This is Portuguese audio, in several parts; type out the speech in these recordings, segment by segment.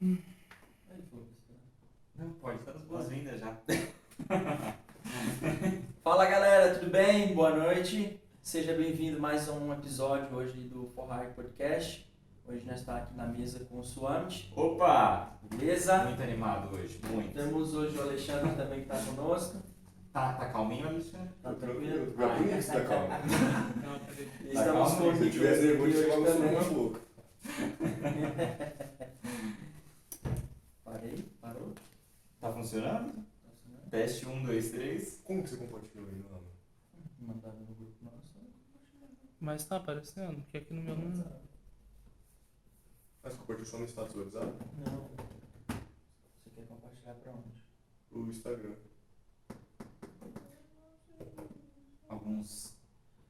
Aí. Não, pode dar as boas-vindas já. Fala galera, tudo bem? Boa noite. Seja bem-vindo mais a um episódio hoje do For Hire Podcast. Hoje nós estamos aqui na mesa com o Suamit, Opa! beleza? Muito animado hoje, muito. Temos hoje o Alexandre também que está conosco. Tá, tá calminho, Alexandre? Tá tranquilo? Pra isso tá calmo. Tá Estamos calmo, com o Se tivesse nervoso, chegava no também. Parei? Parou? Tá funcionando? Tá funcionando? Teste 1, 2, 3. Como que você compartilhou aí, não? Mandado no grupo nosso. Mas tá aparecendo, que aqui no meu não. Você compartilhou só no status do WhatsApp? Não. Você quer compartilhar pra onde? O Instagram. Alguns.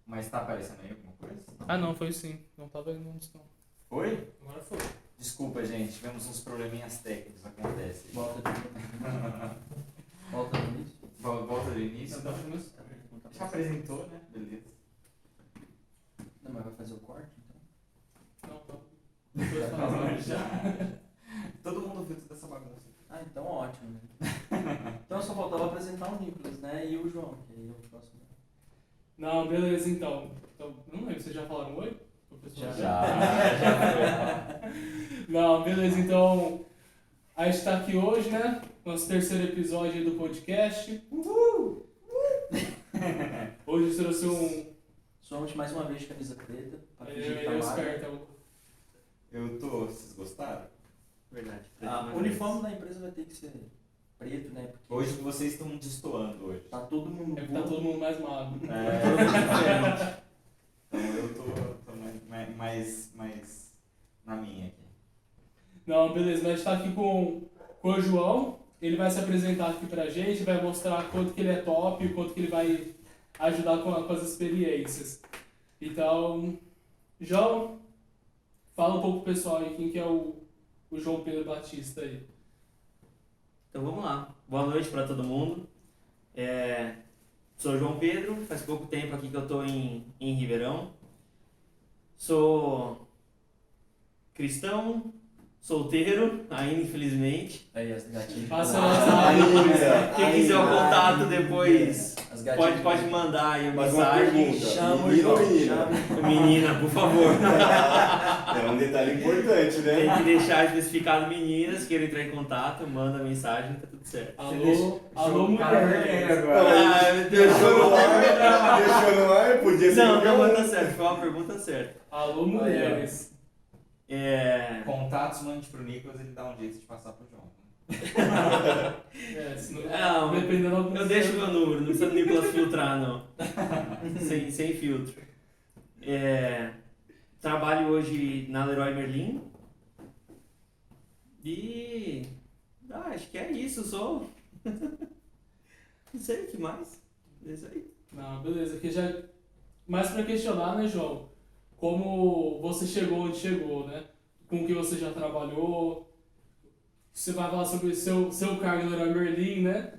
Mas tá aparecendo aí alguma coisa? Ah não, foi sim. Não tava indo antes não. Foi? Agora foi. Desculpa, gente, tivemos uns probleminhas técnicos, acontece. Volta de Volta no início. Vol- Volta do início. Não, tá começando. Não tá Já apresentou, né? Beleza. Não, mas vai fazer o corte então? Não, tá. Depois fala. Já. Todo mundo viu toda essa bagunça. Ah, então ótimo, né? Então só faltava apresentar o Nicolas, né? E o João, que aí é o próximo. Não, beleza então. então não lembro, vocês já falaram oi? Já. já Não, beleza, então. A gente tá aqui hoje, né? Nosso terceiro episódio do podcast. Hoje eu trouxe um. Somos mais uma vez de camisa preta. Pra fingir que Ele tá é magro. esperto, é o- Eu tô. Vocês gostaram? Verdade. Preto Ah, o uniforme da empresa vai ter que ser preto, né? Porque Hoje vocês estão destoando hoje. tá todo mundo É tá todo mundo mais magro. É, todo mundo diferente. Então eu tô, tô mais, mais- mais, na minha aqui. Não, beleza, mas a gente tá aqui com, com o João. Ele vai se apresentar aqui pra gente, vai mostrar quanto que ele é top, o quanto que ele vai ajudar com, com as experiências. Então, João, fala um pouco pro pessoal aí quem que é o, o João Pedro Batista aí. Então vamos lá. Boa noite para todo mundo. É, sou João Pedro, faz pouco tempo aqui que eu estou em, em Ribeirão. Sou cristão, solteiro, ainda infelizmente. Aí as gatinhas. Passa Ah, Quem quiser o contato depois, pode, pode mandar aí a Mas mensagem. Chama o Menino menina? Menina, por favor. É um detalhe importante, né? Tem que deixar especificado meninas, queiram entrar em contato, manda mensagem, tá tudo certo. Alô, deixa- alô, mulher. Ah. Deixou no ar, deixou no ar, podia ser Não, não, mas tá certo, foi uma pergunta certa. Alô, mulheres. É. Contatos, mande pro Nicolas, ele dá um jeito de passar pro João. É, se não, Não, Eu deixo meu número, não precisa do Nicolas filtrar, não. sem, sem filtro. É, trabalho hoje na Leroy Merlin. E. Ah, acho que é isso, sou. não sei o que mais. É isso aí. Não, beleza. Aqui já. Mais pra questionar, né, João? Como você chegou onde chegou, né? Com o que você já trabalhou. Você vai falar sobre o seu, seu cargo no Leroy Merlin, né?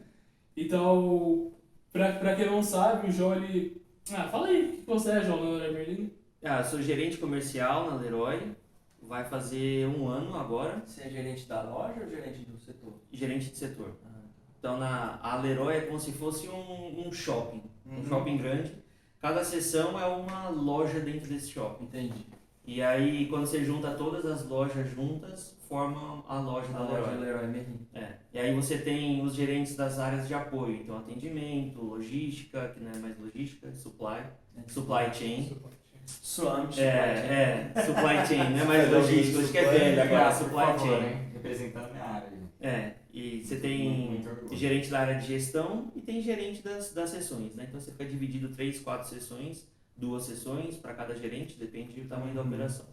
Então, pra, pra quem não sabe, o João, ele... Ah, fala aí, o que você é, João, no Leroy Merlin? Ah, sou gerente comercial na Leroy. Vai fazer um ano agora. Você é gerente da loja ou gerente do setor? Gerente de setor. Ah, Então, na, a Leroy é como se fosse um, um shopping. Um Uhum. shopping grande. Cada seção é uma loja dentro desse shopping. Entendi. E aí, quando você junta todas as lojas juntas, forma a loja Na da loja Leroy. Leroy Merlin. É. E aí você tem os gerentes das áreas de apoio, então atendimento, logística, que não é mais logística, supply, supply chain. Suamit. É, é, supply chain, não é mais É, logística, logística é supply, velha agora, por supply chain. a minha área. É, e você tem gerente da área de gestão e tem gerente das, das sessões, né? Então você fica dividido três, quatro sessões, duas sessões para cada gerente, depende do tamanho da Uhum. operação.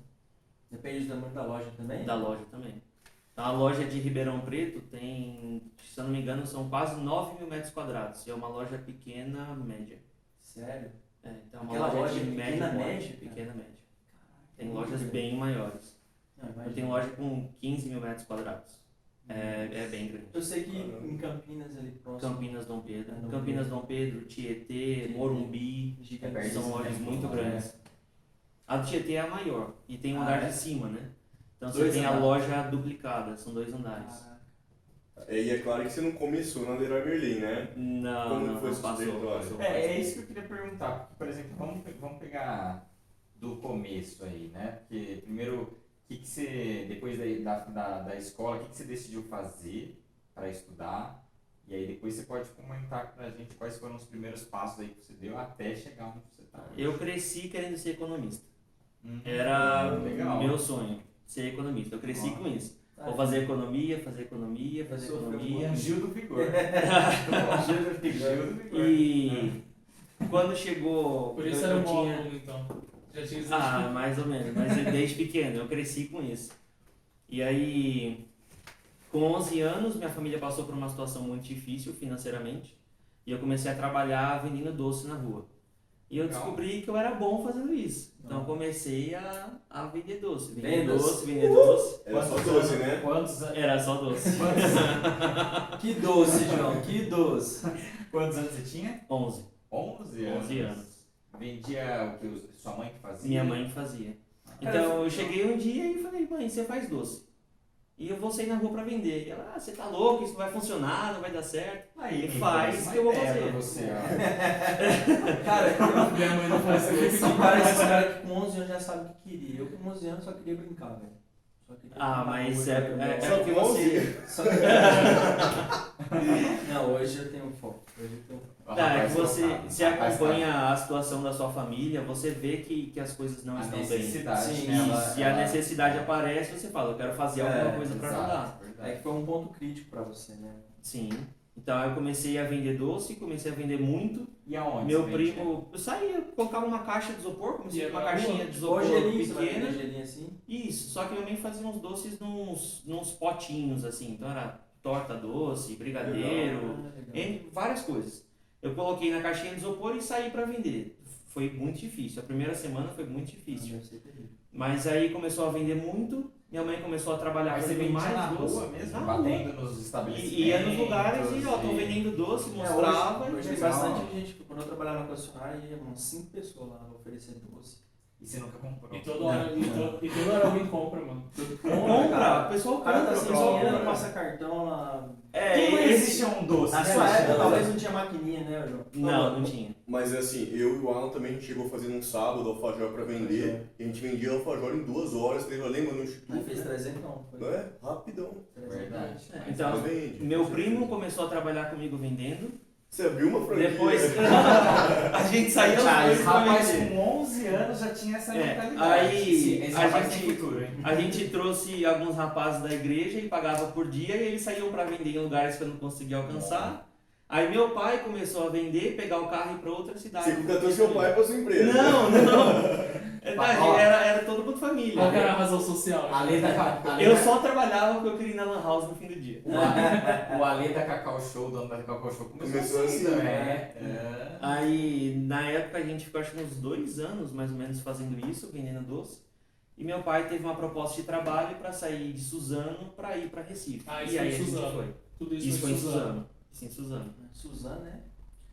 Depende do tamanho da loja também? Da loja também. Então, a loja de Ribeirão Preto tem, se eu não me engano, são quase 9 mil metros quadrados. E é uma loja pequena, média. Sério? É, então é uma Aquela loja, loja de pequena, média, porte, média, cara? pequena, média. Tem lojas bem maiores. Não, Eu tenho loja com 15 mil metros quadrados. É, é bem grande. Eu sei que Caramba. em Campinas ali próximo. Campinas Dom Pedro. É, Dom Campinas Dom Pedro, Tietê, Morumbi. São lojas muito grandes. A do Tietê é a maior. E tem um Ah, andar é? de cima, né? Então você Dois tem a andares. loja duplicada, são dois andares. Caraca. E é claro que você não começou na Leroy Merlin, né? Não, Como não, foi não passou, passou, É, é isso que eu queria perguntar. Porque, por exemplo, vamos, vamos pegar do começo aí, né? Porque primeiro, o que, que você, depois da, da, da, escola, o que, que você decidiu fazer para estudar? E aí depois você pode comentar pra gente quais foram os primeiros passos aí que você deu até chegar onde você tá. hoje. Eu cresci querendo ser economista. Uhum. Era Legal. meu sonho, ser economista. Eu cresci com isso. Tá. Vou fazer economia, fazer economia, fazer Sofreu economia. Gil do Vigor. Gil do Vigor. Gil do Vigor. E quando chegou. Por isso eu, era um tinha... aluno, então. Já tinha Ah, mais ou menos. Mas desde pequeno, eu cresci com isso. E aí, com 11 anos, minha família passou por uma situação muito difícil financeiramente. E eu comecei a trabalhar vendendo doce na rua. E eu Legal. descobri que eu era bom fazendo isso. Então Ah. comecei a, a vender doce. Vender Vendas. doce, vender doce. Era só doce, anos- né? Quantos, an- Era só doce. quantos, an- Que doce, João, que doce. quantos anos você tinha? 11. 11 anos. 11 anos. Vendia o que? Sua mãe que fazia? Minha mãe fazia. Cara, Então eu cheguei um dia e falei, mãe, você faz doce. E eu vou sair na rua pra vender. E ela, ah, você tá louco, isso não vai funcionar, não vai dar certo. Aí, Faz Nicolas, que eu vou ideia fazer. Pra você, ó. Cara, Minha mãe não faz eu isso. fico cara que com 11 anos já sabem o que queria. Eu com 11 anos só queria brincar, velho. Ah, mas é, é, é Só com você. Só Não, hoje eu tenho foco. Hoje eu tenho O Tá, é que você se Rapaz acompanha a situação da sua família, você vê que, que as coisas não a estão bem. necessidade, Sim, né? Ela- e a ela- necessidade aparece, você fala, eu quero fazer alguma É, coisa pra Exato, ajudar. verdade. É que foi um ponto crítico pra você, né? Sim. Então eu comecei a vender doce, comecei a vender muito. E aonde? Meu primo, eu saía, colocava uma caixa de isopor, comecei com uma caixinha de isopor Hoje gelinho, pequena. gelinho assim? Isso, só que minha mãe fazia uns doces nos, nos potinhos, assim. Então era torta doce, brigadeiro, Ah, legal. Entre várias coisas. Eu coloquei na caixinha de isopor e saí para vender. Foi muito difícil. A primeira semana foi muito difícil. Ser terrível. Mas aí começou a vender muito. Minha mãe começou a trabalhar Mas vendia mais na doce. rua mesmo? Na batendo nos estabelecimentos? E ia nos lugares e ó, tô vendendo doce, É, mostrava. hoje, e hoje tem bastante gente. Quando eu trabalhava na concessionária, ia umas 5 pessoas lá oferecendo doce. E você nunca comprou? E toda hora, e to- e toda hora alguém compra, mano. Compra, o pessoal tá compra, sem o pessoal dinheiro, compra. passa cartão lá. É, Quem um doce? Na né, sua época, talvez não tinha maquininha, né, João? Não, não tinha. Mas assim, eu e o Alan também a gente chegou fazendo um sábado alfajor pra vender. E a gente vendia alfajor em duas horas. Você lembra no Aí Instituto? fez 300 não. Foi Não é? Rapidão. 300. Verdade. É, então. Meu primo começou a trabalhar comigo vendendo. Você abriu uma franquia? Depois a gente saiu Ah, os dois rapaz com 11 anos já tinha essa É, mentalidade. aí esse, esse a gente- tem futuro, hein? A gente trouxe alguns rapazes da igreja e pagava por dia e eles saíam para vender em lugares que eu não conseguia alcançar. Aí meu pai começou a vender, pegar o carro e ir para outra cidade. Você contratou seu pai pra sua empresa. Não, não. É, Ó. Era, era todo mundo família. Qual que era a razão social? A lei da, a lei Eu da- só trabalhava porque eu queria ir na Lan House no fim do dia. O Ale da Cacau Show, o dono da Cacau Show, começou, Começou assim, assim, também. né? É. Aí na época a gente ficou acho que uns dois anos mais ou menos fazendo isso, vendendo doce. E meu pai teve uma proposta de trabalho para sair de Suzano para ir para Recife. Ah, isso e foi aí em a gente Suzano. foi. Tudo isso, Isso foi em Suzano. Suzano. Em Suzano. Suzana, né?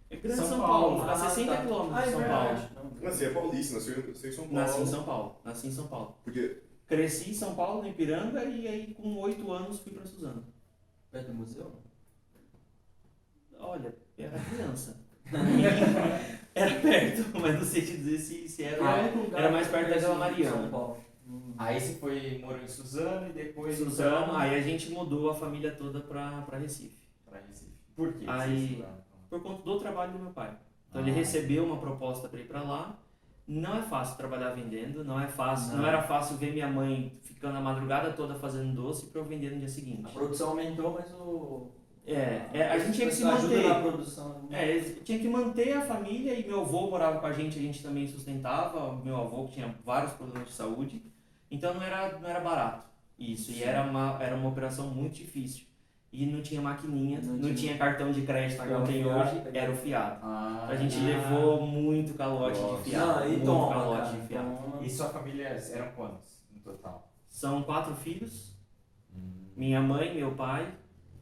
É grande São São, Paulo. Paulo, Ah, a 60 tá. quilômetros Ah, de é São verdade. Paulo. Você é paulista, nasceu, nasceu em São Paulo. Nasci em São Paulo. Nasci em São Paulo. Porque Cresci em São Paulo, no Ipiranga, e aí com 8 anos fui para Suzano. Perto do museu? Olha, era criança. era perto, mas não sei te dizer se, se era. Ah, É era mais perto da Vila Mariana. São Paulo. Hum. Aí você foi, morou em Suzano e depois Suzano, aí a gente mudou a família toda pra, pra Recife. pra Recife. Por quê? Aí-? Por conta do trabalho do meu pai. Então ele Ah. recebeu uma proposta para ir para lá. Não é fácil trabalhar vendendo, não é fácil, não. Não. era fácil ver minha mãe ficando a madrugada toda fazendo doce para eu vender no dia A seguinte. produção aumentou, mas o. É, é, a gente tinha que se manter. na produção. É, tinha que manter a família e meu avô morava com a gente, a gente também sustentava. Meu avô que tinha vários problemas de saúde, então não era, não era barato isso. E era uma, era uma operação muito difícil. E não tinha maquininha, Não não, tinha. tinha cartão de crédito Pagava como tem hoje, era o fiado. Ah, A gente Ah. levou muito calote Nossa. de fiado. Não, e muito toma, calote cara, de fiado. toma. E sua família eram quantos no total? São quatro filhos, minha mãe, meu pai,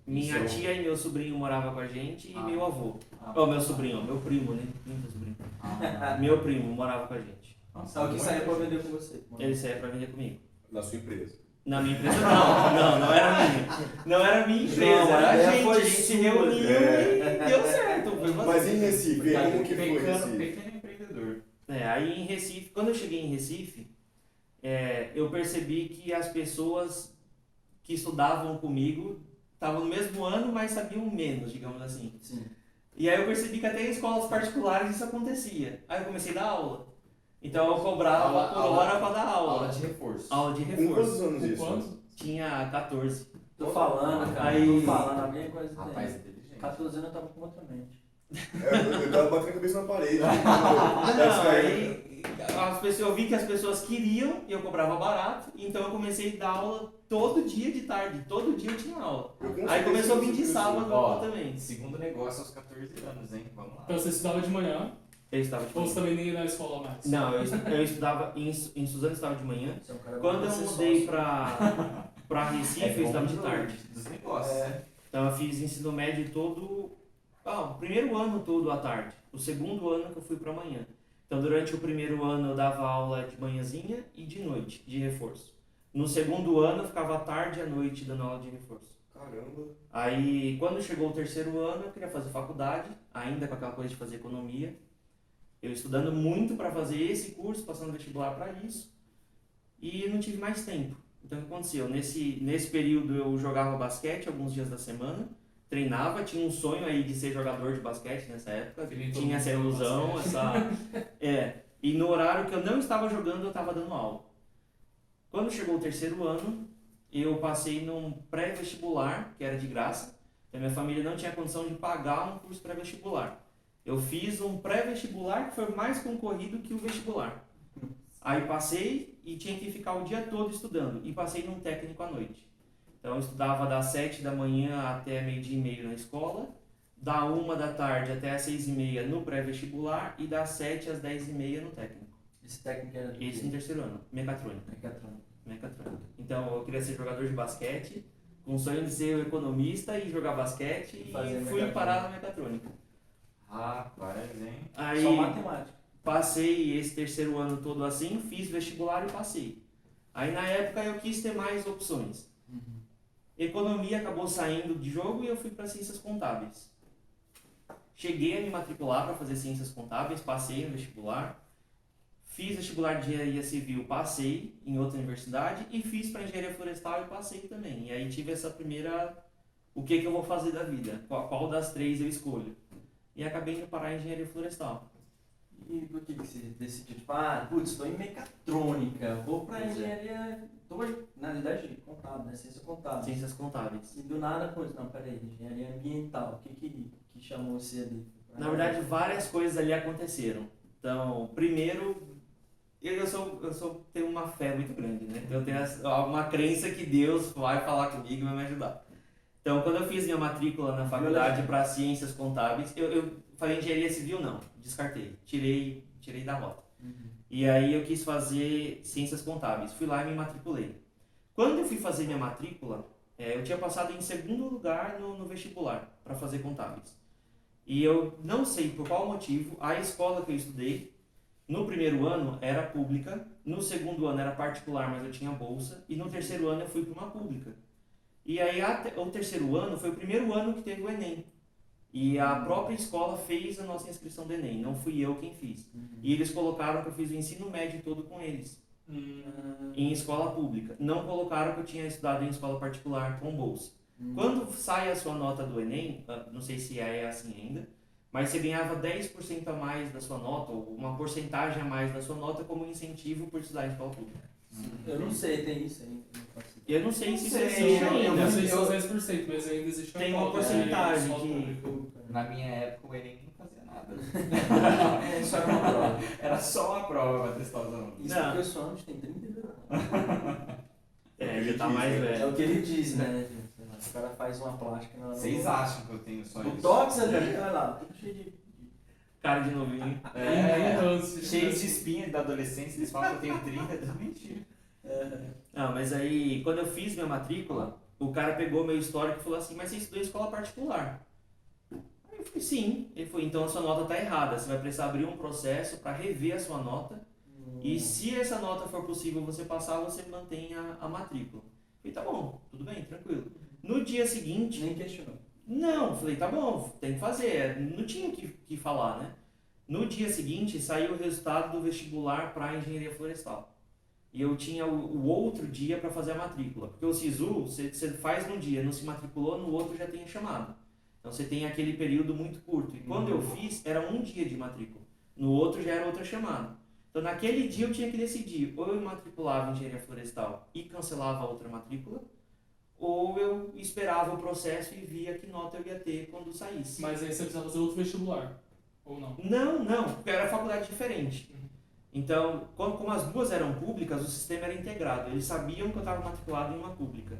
minha seu- tia e meu sobrinho moravam com a gente e Ah. meu avô. Ah, Ó, meu sobrinho, ó, meu primo, né? Meu sobrinho. Ah, Meu primo morava com a gente. nossa, o que saiu pra gente. vender com você? Ele saía pra vender comigo. na sua empresa. Na minha empresa não, não, não era minha. Não era minha empresa, Não, a era a ideia gente. A gente se reuniu É. e deu certo. Mas em Recife, como que foi pequeno, Recife? pequeno empreendedor. É, aí em Recife, quando eu cheguei em Recife, é, eu percebi que as pessoas que estudavam comigo estavam no mesmo ano, mas sabiam menos, digamos assim. Sim. E aí eu percebi que até em escolas particulares isso acontecia. Aí eu comecei a dar aula. Então eu cobrava Aula- por aula- hora para dar aula. Aula de reforço. Aula de Com reforço. quantos anos isso? quanto? Tinha 14. Tô falando, cara. Aí- Tô falando a mesma coisa. Rapaz, inteligente. 14 anos eu tava com outra mente. É, eu, eu tava batendo a cabeça na parede. Não, época. aí as pessoas, eu vi que as pessoas queriam e eu cobrava barato, então eu comecei a dar aula todo dia de tarde, todo dia eu tinha aula. Eu Aí começou a vir de sábado aula também. Segundo negócio aos 14 anos, hein? Vamos lá. Então você estudava de manhã, Eu estava de ou você manhã. também nem ia na escola mais? Não, eu, estu- eu estudava em, Su- em Suzano eu estava de manhã. Você é um cara Quando eu mudei pra, pra Recife, eu bom estudava de tarde. Dos negócios. É. Então eu fiz ensino médio todo. Ah, o primeiro ano todo à tarde. O segundo ano que eu fui pra manhã. Então durante o primeiro ano eu dava aula de manhãzinha e de noite, de reforço. No segundo ano eu ficava à tarde e à noite dando aula de reforço. Caramba. Aí quando chegou o terceiro ano eu queria fazer faculdade, ainda com aquela coisa de fazer economia. Eu estudando muito para fazer esse curso, passando vestibular para isso. E não tive mais tempo. Então o que aconteceu? Nesse, nesse período eu jogava basquete alguns dias da semana, treinava, tinha um sonho aí de ser jogador de basquete nessa época, tinha essa ilusão, essa. É. E no horário que eu não estava jogando, eu estava dando aula. Quando chegou o terceiro ano, eu passei num pré-vestibular, que era de graça. Então, minha família não tinha condição de pagar um curso pré-vestibular. Eu fiz um pré-vestibular que foi mais concorrido que o vestibular. Aí passei e tinha que ficar o dia todo estudando. E passei num técnico à noite. Então eu estudava das 7 da manhã até meio-dia e meio na escola, da 1 da tarde até as 6 e meia no pré-vestibular e das 7 às 10 e meia no técnico. Esse técnico era do quê? no terceiro ano, mecatrônica. Mecatrônica. mecatrônica. Então eu queria ser jogador de basquete, com o sonho de ser economista e jogar basquete e Fazer fui mecatrônica. parar na mecatrônica. Rapaz, hein? Aí Só matemática. passei esse terceiro ano todo assim, fiz vestibular e passei. Aí na época eu quis ter mais opções. Economia acabou saindo de jogo e eu fui para ciências contábeis. Cheguei a me matricular para fazer ciências contábeis, passei no vestibular. Fiz vestibular de engenharia civil, passei em outra universidade e fiz para engenharia florestal e passei também. E aí tive essa primeira o que que eu vou fazer da vida? Qual, qual das três eu escolho? E acabei indo parar em engenharia florestal. E por que, você decidiu? Tipo, ah, putz, estou em mecatrônica, vou Pois é. engenharia. Tô, na verdade, contábil, né? Ciência contábil. Ciências contábeis. E do nada, putz, não, peraí, engenharia ambiental. O que que, que chamou você ali? Na verdade, várias coisas ali aconteceram. Então, primeiro, eu, eu sou, eu sou, tenho uma fé muito grande, né? Então, eu tenho uma crença que Deus vai falar comigo e vai me ajudar. Então, quando eu fiz minha matrícula na faculdade para ciências contábeis, eu, eu falei engenharia civil, não, descartei, tirei, tirei da rota. E aí eu quis fazer ciências contábeis. Fui lá e me matriculei. Quando eu fui fazer minha matrícula, eh, eu tinha passado em segundo lugar no, no vestibular para fazer contábeis. E eu não sei por qual motivo, a escola que eu estudei, no primeiro ano era pública, no segundo ano era particular, mas eu tinha bolsa, e no terceiro ano eu fui para uma pública. E aí o terceiro ano foi o primeiro ano que teve o Enem. E a própria escola fez a nossa inscrição do Enem, não fui eu quem fiz. E eles colocaram que eu fiz o ensino médio todo com eles, em escola pública. Não colocaram que eu tinha estudado em escola particular com bolsa. Quando sai a sua nota do Enem, ah, não sei se é assim ainda, mas você ganhava 10% a mais da sua nota, ou uma porcentagem a mais da sua nota como incentivo por estudar em escola pública. Eu não sei, tem isso aí. Eu não faço ideia. Eu não sei se isso existe eu- Eu ainda. não sei se são 10%, mas ainda existe Tem uma cota, porcentagem né, que-. Na minha época o Enem não fazia nada. É, isso era uma prova. Era só uma prova pra testar os alunos. Isso Não. porque o Sonos tem 32 anos. É, já tá mais É velho. o que ele diz, né? Lá, O cara faz uma plástica na. Vocês acham que eu tenho só isso? toque, você já fica lá, tudo cheio de. Cara de novinho. É, cheio de espinha da adolescência, eles falam que eu tenho 30, é tudo mentira. Não, mas aí, quando eu fiz minha matrícula, o cara pegou meu histórico e falou assim, mas você estudou em escola particular. Aí eu falei, sim. Ele falou, então a sua nota tá errada, você vai precisar abrir um processo para rever a sua nota E se essa nota for possível você passar, você mantém a, a matrícula. Falei, tá bom, tudo bem, tranquilo. No dia seguinte, Nem questionou. não, falei, tá bom, tem que fazer. Não tinha o que, que falar, né? No dia seguinte, saiu o resultado do vestibular para engenharia florestal. E eu tinha o, o outro dia para fazer a matrícula. Porque o SISU, você, faz num dia, não se matriculou, no outro já tem a chamada. Então você tem aquele período muito curto. E quando eu fiz, era um dia de matrícula. No outro já era outra chamada. Então naquele dia eu tinha que decidir, ou eu matriculava em engenharia florestal e cancelava a outra matrícula, ou eu esperava o processo e via que nota eu ia ter quando saísse. Mas aí você precisa fazer outro vestibular. Ou não? Não, não, porque era faculdade diferente. Então, como, como as duas eram públicas, o sistema era integrado. Eles sabiam que eu estava matriculado em uma pública.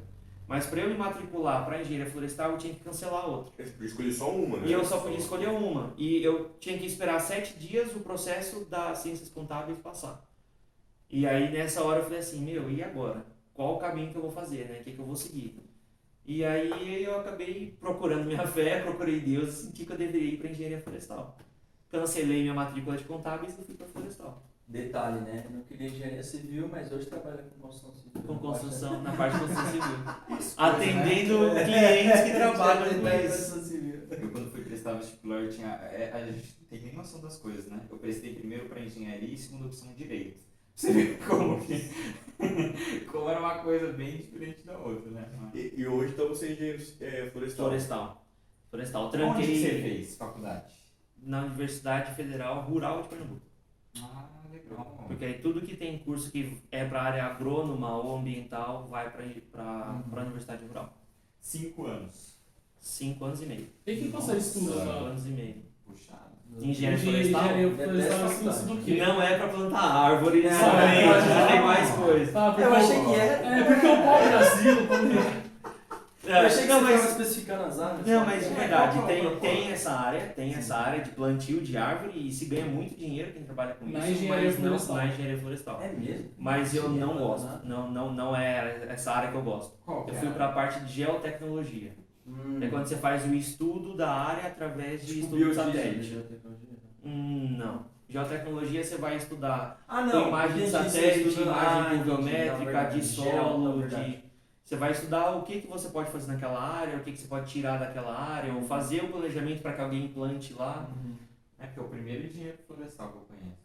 Mas para eu me matricular para engenharia florestal, eu tinha que cancelar a outra. Podia escolher só uma, né? E eu só podia escolher uma. E eu tinha que esperar sete dias o processo das ciências contábeis passar. E aí nessa hora eu falei assim, meu, e agora? Qual o caminho que eu vou fazer, né? O que, que eu vou seguir? E aí eu acabei procurando minha fé, procurei Deus e senti que eu deveria ir para engenharia florestal. Cancelei minha matrícula de contábeis e fui para florestal. Detalhe, né? Não queria engenharia civil, mas hoje trabalha com construção civil. Com construção, na parte de construção civil. Isso, Atendendo né? clientes que trabalham com isso. civil. Eu quando fui prestar vestibular, eu tinha, é, a gente não tem nem noção das coisas, né? Eu prestei primeiro para engenharia e segunda opção direito. Você vê como que como era uma coisa bem diferente da outra, né? E, e hoje então você é engenheiro é, florestal. Florestal. Florestal. Onde Tranquei que você fez faculdade? na Universidade Federal Rural de Pernambuco. Ah, legal. Porque aí tudo que tem curso que é para área agrônoma ou ambiental vai para Uhum. a Universidade Rural. Cinco anos. Cinco anos e meio. E o que você estuda Cinco anos e meio. Puxado. Engenharia Engenharia florestal? florestal você estuda o Que quê? não é para plantar árvore Não, somente, não, já tem não. mais coisa. Porque Eu achei que era. É porque o pau-brasil, mas especificando as áreas. Não, mas de É, verdade, qual que é o tem, tem essa área, tem essa área de plantio de árvore e se ganha muito dinheiro quem trabalha com Na isso, mas não na engenharia florestal. É mesmo? Mas eu não é gosto, não, não, não é essa área que eu gosto. Qual Eu é? fui para a parte de geotecnologia. Hum. É quando você faz o estudo da área através de Tipo estudo satélite. Hum, não. Geotecnologia você vai estudar Ah, não. imagem de satélite, imagem pluviométrica, de solo, de... Você vai estudar o que, que você pode fazer naquela área, o que, que você pode tirar daquela área, ou fazer o planejamento para que alguém plante lá. Uhum. É que é o primeiro engenheiro florestal que eu conheço.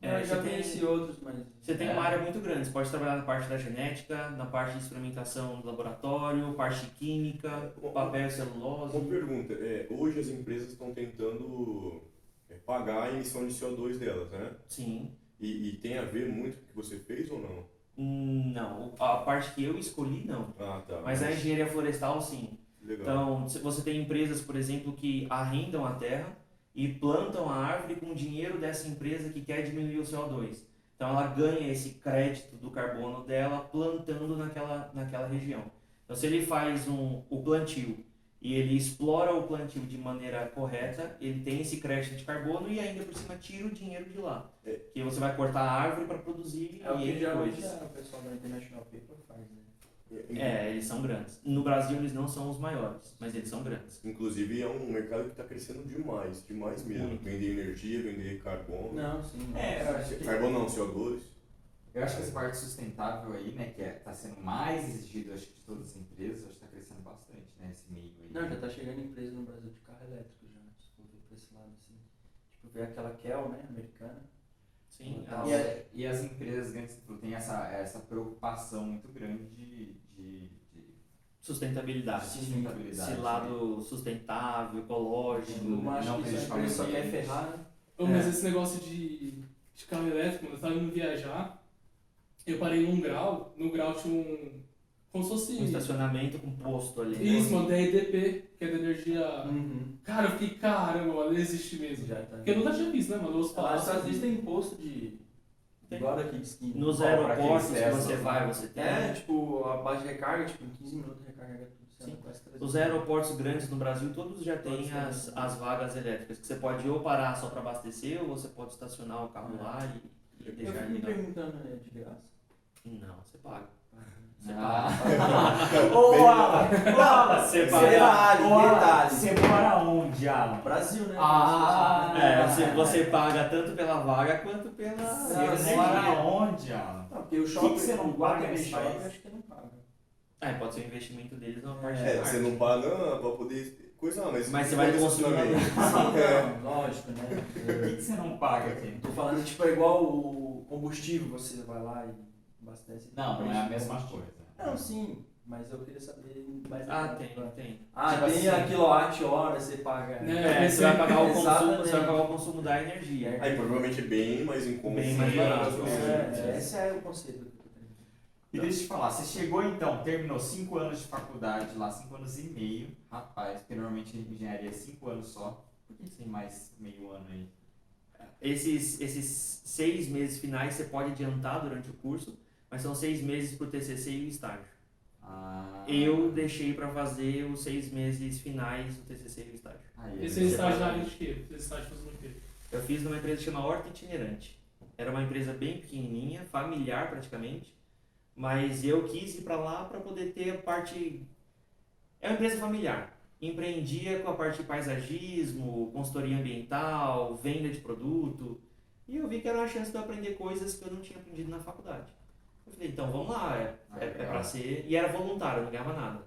É, eu já você tem- conheci outros, mas. Você tem É. uma área muito grande, você pode trabalhar na parte da genética, na parte de experimentação do laboratório, parte de química, papel e celulose. Uma pergunta, é, hoje as empresas estão tentando é, pagar a emissão de CO2 delas, né? Sim. E, e tem a ver muito com o que você fez ou não? Não, a parte que eu escolhi não. Ah, tá. Mas a engenharia florestal sim. Legal. Então, você tem empresas, por exemplo, que arrendam a terra e plantam a árvore com o dinheiro dessa empresa que quer diminuir o CO2. Então, ela ganha esse crédito do carbono dela plantando naquela, naquela região. Então, se ele faz um, o plantio e ele explora o plantio de maneira correta, ele tem esse crédito de carbono e ainda por cima tira o dinheiro de lá. É. Que você vai cortar a árvore para produzir É o e geralmente coisas. o pessoal da International Paper faz, né? É, eles são grandes. No Brasil eles não são os maiores, mas eles são grandes. Inclusive é um mercado que está crescendo demais, demais mesmo. Muito. Vender energia, vender carbono. Não, sim. não. É, que, Carbono não, CO2. eu acho que essa parte sustentável aí, né, que está sendo mais exigido, acho que de todas as empresas, acho que está crescendo bastante, né, esse meio. Não, já tá chegando empresa no Brasil de carro elétrico já. Se for ver por esse lado assim. Tipo, ver aquela Kel, né? Americana. Sim, Tá. E, a- e as empresas grandes tipo, têm essa, essa preocupação muito grande de, de, de sustentabilidade. sustentabilidade. Esse lado sustentável, ecológico. Eu acho não que isso a empresa só quer ferrar, né? Mas É. esse negócio de, de carro elétrico, quando eu tava indo viajar, eu parei num grau, no grau tinha um. Como se fosse. Um estacionamento com posto ali. né? Isso, mano, da EDP, que é da energia. Uhum. Cara, eu fiquei, caramba, mano, existe mesmo. Já tá. Porque eu nunca tinha visto, né, mano? Os palácios. Estados Unidos tem imposto de. Tem. Igual daqui de esquina. Nos aeroportos que você né? vai, você tem. É, tipo, a base de recarga, tipo, em 15 minutos recarga tudo. Sim. quase 300. Os aeroportos grandes no Brasil, todos já têm Todos as, as vagas elétricas, que você pode ou parar só para abastecer, ou você pode estacionar o carro É. lá e, e Eu deixar fico ele me perguntando, é de graça. Não, você paga. Você Ah. Ô, Alan! Ô, Alan! Você Detalhe, Ô, Alan, detalhe. Você para onde? Alan? Brasil, né? Ah, É, você, você paga tanto pela vaga quanto pela. Agora aonde, Alan? Não, porque o shopping, que você não o paga nesse Shopping, país? acho que não paga. É, pode ser um investimento deles numa parte É, É, você não paga pra poder coisar, mas... Mas você vai estacionamento. Sim, É. lógico, O né? que, que você não paga aqui? Tô falando, tipo, é igual o combustível, você vai lá e abastece. Não, não é a mesma coisa. Não, sim, mas eu queria saber mais Ah, tem, tem. Ah, Tipo tem assim. a quilowatt-hora, você paga. Né? É, você vai pagar o consumo, você vai pagar o consumo da energia. Aí provavelmente é bem mais em conta. Bem mais Sim, barato, mas, É, é. esse é o conceito que eu tenho. E deixa eu te falar, você chegou então, terminou 5 anos de faculdade lá, 5 anos e meio, rapaz, porque normalmente engenharia é 5 anos só. Por que tem mais meio ano aí? Esses, esses seis meses finais você pode adiantar durante o curso, mas são seis meses para o TCC e o estágio. Ah, Eu deixei para fazer os seis meses finais do TCC e o estágio. Esse aí é você estágio na área de quê? Esse estágio fazendo o quê? Eu fiz numa empresa que chama Horta Itinerante. Era uma empresa bem pequenininha, familiar praticamente, mas eu quis ir para lá para poder ter a parte. É uma empresa familiar. Empreendia com a parte de paisagismo, consultoria ambiental, venda de produto. E eu vi que era uma chance de eu aprender coisas que eu não tinha aprendido na faculdade. Eu falei, então vamos lá, é, Ah, é, é para ser. E era voluntário, eu não ganhava nada.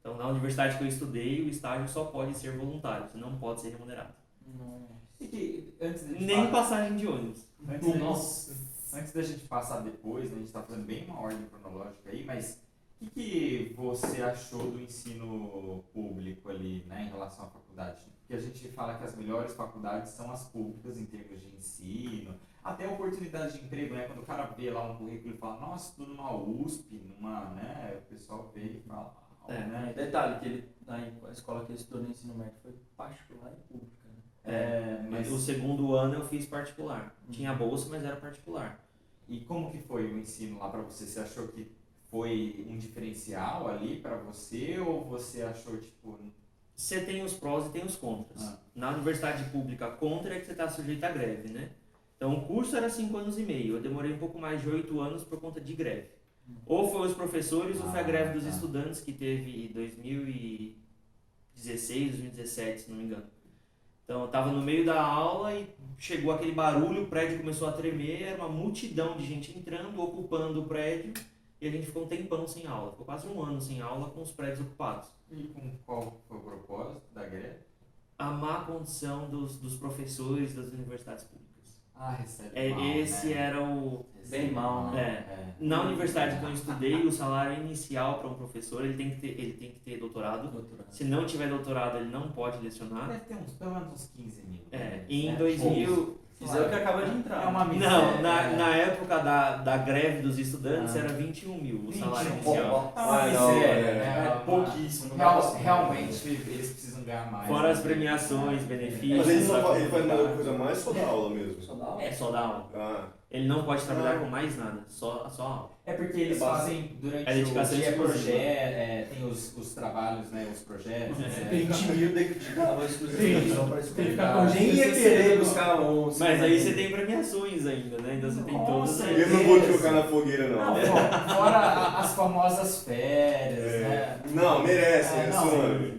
Então na universidade que eu estudei, o estágio só pode ser voluntário, você não pode ser remunerado. Nossa. E que, antes de Nem passagem de ônibus. Antes, da Nossa. gente, antes da gente passar depois, né, a gente está fazendo bem uma ordem cronológica aí, mas o que, que você achou do ensino público ali, né, em relação à faculdade? Porque a gente fala que as melhores faculdades são as públicas em termos de ensino, até oportunidade de emprego, né? Quando o cara vê lá um currículo e fala, nossa, tudo numa USP, numa, né? O pessoal vê e fala, É, né? Detalhe, que ele, na escola que ele estudou no ensino médio foi particular e pública. Né? É, mas O segundo ano eu fiz particular. Tinha bolsa, mas era particular. E como que foi o ensino lá para você? Você achou que foi um diferencial ali para você ou você achou tipo Você tem os prós e tem os contras. Ah. Na universidade pública, contra é que você está sujeito à greve, né? Então o curso era 5 anos e meio. Eu demorei um pouco mais de 8 anos por conta de greve. Ou foi os professores ou foi a Ah, greve dos tá. estudantes que teve em 2016, 2017, se não me engano. Então eu estava no meio da aula e chegou aquele barulho, o prédio começou a tremer, era uma multidão de gente entrando, ocupando o prédio e a gente ficou um tempão sem aula. Ficou quase um ano sem aula com os prédios ocupados. e com qual foi o propósito da greve? A má condição dos, dos professores das universidades públicas. Ah, recebe É, mal, esse né? era o. Recebe Bem mal, né? é. Na universidade que eu estudei, o salário inicial para um professor ele tem que ter, ele tem que ter doutorado. Doutorado. Se não tiver doutorado, ele não pode lecionar. Deve ter uns, pelo menos uns 15 mil. É, né? e em Né? 2000. Isso é o que acaba de entrar. É uma né? Não, na, é. na época da, da greve dos estudantes Ah. era 21 mil o 21 salário inicial. É uma Ah, não, miséria, é. né? É pouquíssimo. não dá Real- realmente eles precisam ganhar mais. Fora as né? premiações, benefícios. Mas ele, só da ele faz uma faculdade. coisa mais só da aula mesmo. Só dá aula. É só dar aula. Ah, Ele não pode trabalhar Ah. com mais nada, só, só aula. É porque eles É fazem durante É dedicação o dia projeto, é, tem os, os trabalhos, né, os projetos. É. né? 20 mil dedicava exclusivamente só pra Tem que ficar explicar. Nem ia querer buscar um. Mas aí você tem premiações ainda, né? Então você tem todas Nossa, as. eu não vou te colocar na fogueira, não. Não, fo- fora as famosas férias, É. né? Não, merece, É, né, não,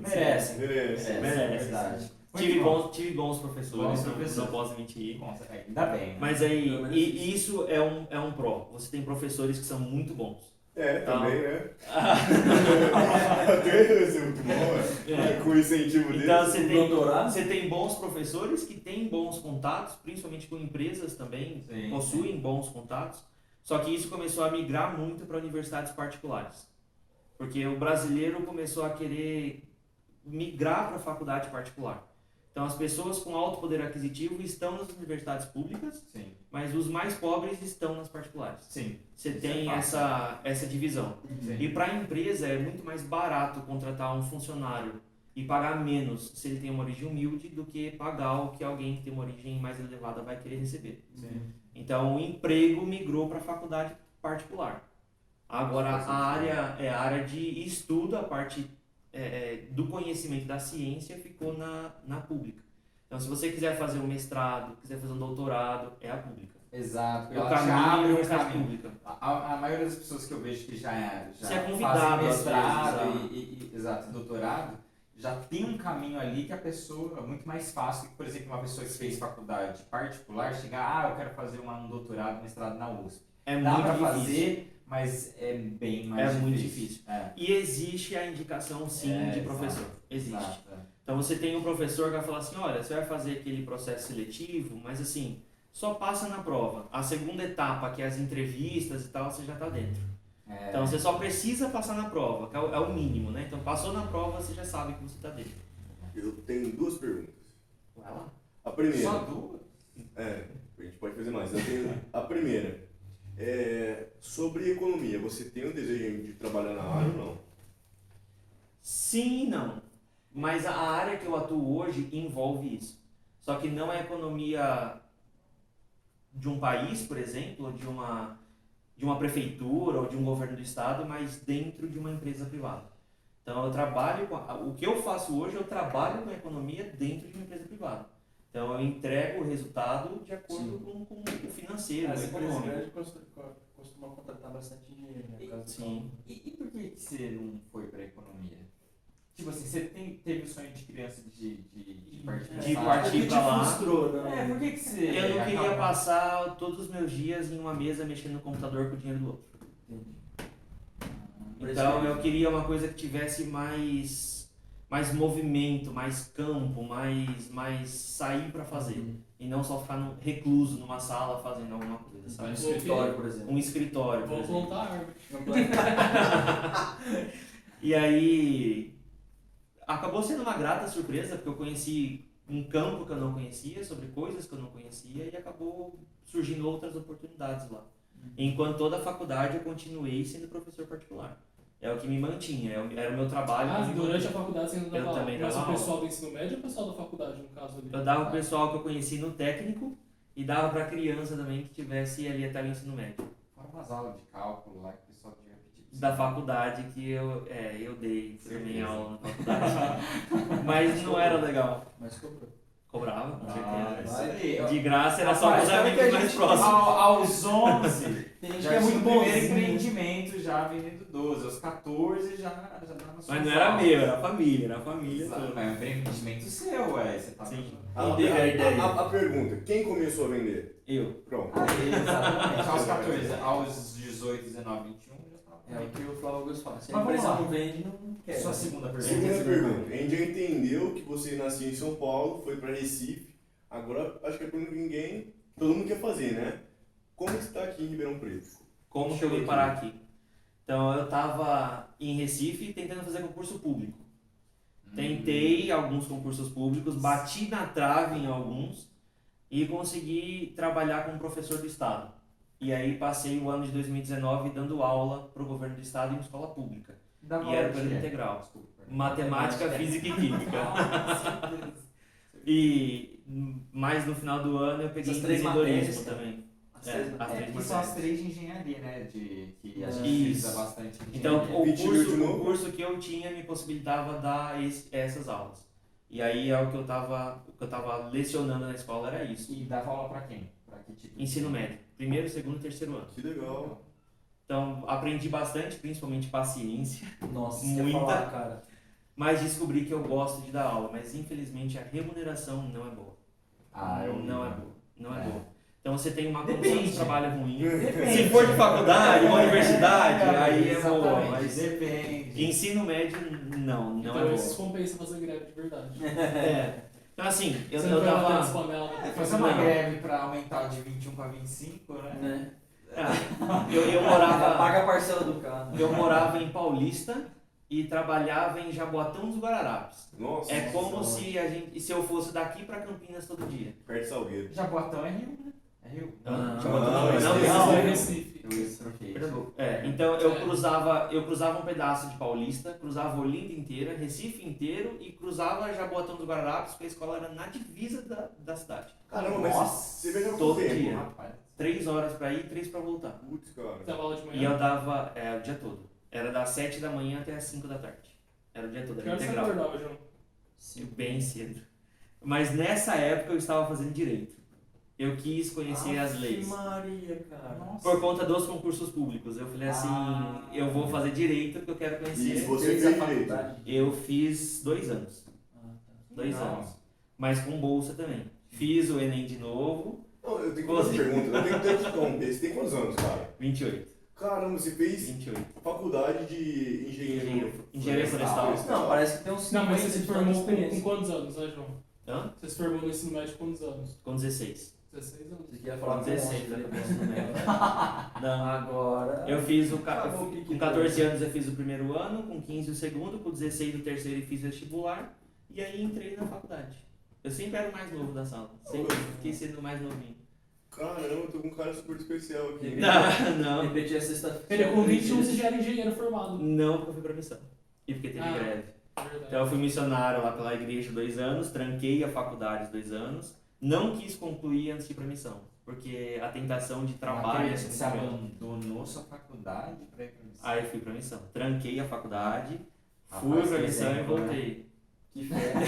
merece. Merece. É, Merece. verdade. Tive bom. bons, tive bons professores, Bons não- professores. não posso mentir. Bom, ainda bem. né? Mas aí, e, e isso é um, é um pró. Você tem professores que são muito bons. É, também, né? Até isso é muito bom, É. é. Com incentivo dele. Então você tem, doutorado? você tem bons professores que têm bons contatos, principalmente com empresas também, Sim, possuem bons contatos. Só que isso começou a migrar muito para universidades particulares. Porque o brasileiro começou a querer migrar para a faculdade particular. Então as pessoas com alto poder aquisitivo estão nas universidades públicas, Sim, mas os mais pobres estão nas particulares. sim. Você Isso tem é essa, essa divisão. sim. E para a empresa é muito mais barato contratar um funcionário e pagar menos se ele tem uma origem humilde do que pagar o que alguém que tem uma origem mais elevada vai querer receber. sim. Então o emprego migrou para a faculdade particular. Agora a área é a área de estudo, a parte é, é, do conhecimento da ciência ficou na, na pública. Então se você quiser fazer um mestrado, quiser fazer um doutorado, é a pública. Exato. É já caminho abre um universidade caminho. pública. A, a maioria das pessoas que eu vejo que já, já Você é convidado, mestrado vezes, e, e- e- exato, doutorado, já tem um caminho ali que a pessoa é muito mais fácil que, por exemplo, uma pessoa que fez faculdade particular chegar, ah, eu quero fazer uma, um doutorado, um mestrado na USP. É Dá difícil. fazer, mas é bem mais É difícil. muito difícil. É. E existe a indicação sim É, de exato, professor. Existe. Exato, é. Então você tem um professor que vai falar assim, olha, você vai fazer aquele processo seletivo, mas assim, só passa na prova. A segunda etapa, que é as entrevistas e tal, você já está dentro. É. Então você só precisa passar na prova, que é o, é o mínimo, né? Então passou na prova, você já sabe que você está dentro. Eu tenho duas perguntas. Vai lá. A primeira. Só duas? É, a gente pode fazer mais. Eu tenho a primeira. É, sobre economia, você tem o desejo de trabalhar na área ou não? Sim e não. Mas a área que eu atuo hoje envolve isso. Só que não é economia de um país, por exemplo, de uma, de uma prefeitura ou de um governo do estado, mas dentro de uma empresa privada. Então eu trabalho com o que eu faço hoje, eu trabalho com economia dentro de uma empresa privada. Então eu entrego o resultado de acordo com, com o financeiro, As o empresas econômico. grandes costumam, costumam contratar bastante engenheiro, né? do Sim. E, e por que, que você não foi pra economia? Tipo assim, você tem, teve o sonho de criança de, de, de partir De pra partir pra lá. frustrou, não? É, por que, que você. Eu não queria acabou- passar todos os meus dias em uma mesa mexendo no computador com o dinheiro do outro. Isso Então eu queria uma coisa que tivesse mais mais movimento, mais campo, mais mais sair pra fazer e não só ficar no, recluso numa sala fazendo alguma coisa, Um sabe? escritório, por exemplo. Um escritório, por Vou exemplo. plantar árvore. E aí acabou sendo uma grata surpresa porque eu conheci um campo que eu não conhecia, sobre coisas que eu não conhecia e acabou surgindo outras oportunidades lá. Enquanto toda a faculdade eu continuei sendo professor particular. É o que me mantinha, é o- era o meu trabalho. Ah, durante a faculdade você ainda Eu dava aula. também Mas dava o pessoal do ensino médio ou o pessoal da faculdade, no caso ali? Eu dava pro pessoal que eu conheci no técnico e dava pra criança também que tivesse ali até o ensino médio. Fora umas aulas de cálculo lá que o pessoal tinha pedido. Da faculdade que eu, é, eu dei também Certeza. aula na faculdade. Mas não era legal. Mas cobrou. Cobrava, com Ah, certeza. ó. De graça era só com os amigos mais gente- próximos. Ao- aos 11, Tem gente já que é muito o primeiro empreendimento já vendendo 12. Aos 14 já, já dava Mas não era meu, era a família, era a família Exato, toda. mas é um empreendimento seu, ué. Você tá Sim. A, Quem teve a a, a, a pergunta, quem começou a vender? Eu. Pronto. Aí, exatamente. Aos 14, aos 18, 19, 21 já tava. É o que o Flávio Augusto fala. Se a Mas vamos empresa lá. não vende, não quer. Sua segunda pergunta. Segunda pergunta. A gente já entendeu que você nasceu em São Paulo, foi para Recife. Agora, acho que é pergunta que ninguém, todo mundo quer fazer, né? Como que você está aqui em Ribeirão Preto? Como que eu vim parar aqui? Então eu tava em Recife tentando fazer concurso público. Tentei alguns concursos públicos, bati na trave em alguns e consegui trabalhar como professor do estado. E aí passei o ano de 2019 dando aula para o governo do estado em uma escola pública. Da E era período de- integral. Desculpa. Matemática, física e química. E hum, mais no final do ano eu peguei três empreendedorismo também. As É, três as três É, que são as três de engenharia, né? De, que a É. gente Isso. utiliza bastante Então, o 20 mil de curso, o curso que eu tinha me possibilitava dar esse- essas aulas. E aí é o que eu tava, o que eu tava lecionando na escola era isso. E dava aula pra quem? Pra que tipo Ensino médio, primeiro, segundo e terceiro ano. Que legal. Então, aprendi bastante, principalmente paciência, Nossa, Muita. Falar, cara. mas descobri que eu gosto de dar aula, mas infelizmente a remuneração não é boa. Ah, eu não é boa, não é, É. boa. Então você tem uma condição de Depende. trabalho ruim. Depende. Se for de faculdade, uma universidade, É, aí é boa, mas depende. ensino médio não, não então é boa. esses compensa fazer greve de verdade. É. Então assim, eu, eu tava. É, fazer uma Não. greve pra aumentar de 21 pra 25, né? Né? Ah, eu, eu morava. Paga a parcela do carro. Eu morava em Paulista e trabalhava em Jaboatão dos Guararapes. Nossa. É como Nossa. se a gente, se eu fosse daqui pra Campinas todo dia. Perto de Salgueiro. Jaboatão é Rio, né? É Rio. Não, não, não, não, é Isso não, é Recife. Eu troquei. É, então eu É. cruzava, eu cruzava um pedaço de Paulista, cruzava Olinda inteira, Recife inteiro e cruzava Jaboatão dos Guararapes, porque a escola era na divisa da, da cidade. Caramba, mas você viajava todo tempo? dia. Rapaz. Três horas pra ir, três pra voltar. Putz, cara. Você dava aula de E eu dava é, o dia todo. Era das sete da manhã até as cinco da tarde. Era o dia todo, Que era hora você integral. acordava, João? Bem cedo. Mas nessa época eu estava fazendo direito. Eu quis conhecer as leis. Maria, cara. Nossa. Por conta dos concursos públicos. Eu falei assim, Ah. eu vou fazer direito porque eu quero conhecer. Isso, você Fez a faculdade? Eu fiz dois anos. Ah, tá. Dois Não. anos. Mas com bolsa também. Fiz o Enem de novo, Não, eu tenho que fazer uma pergunta. Eu tenho que ter que interromper. Você tem quantos anos, cara? 28. Caramba, você fez 28. faculdade de engenheiro. Engenheiro- engenharia florestal. Não, parece que tem uns Não, mas 50 você se formou com, com quantos anos, né, João? Hã? Você se formou no ensino médio com quantos anos? Com 16. 16 anos. Você queria falar com 16 11, né? né? Não. Agora. Eu fiz o. ca- pique Com do- 14 anos eu fiz o primeiro ano, com 15 o segundo, com 16 o terceiro e fiz vestibular. E aí entrei na faculdade. Eu sempre era o mais novo da sala. Sempre fiquei sendo o mais novinho. Caramba, eu tô com um cara super especial aqui. Não, não. repente é sexta-feira. Ele é com 21 você já era engenheiro formado. Não, porque eu fui pra missão. E porque teve Ah. greve. Verdade. Então eu fui missionário lá pela igreja dois anos, tranquei a faculdade dois anos, não quis concluir antes de ir pra missão, porque a tentação de trabalho é Você abandonou sua faculdade pra ir pra missão. Aí eu fui pra missão, tranquei a faculdade, fui Rapaz, pra que missão e exemplo, né? voltei. Que fé.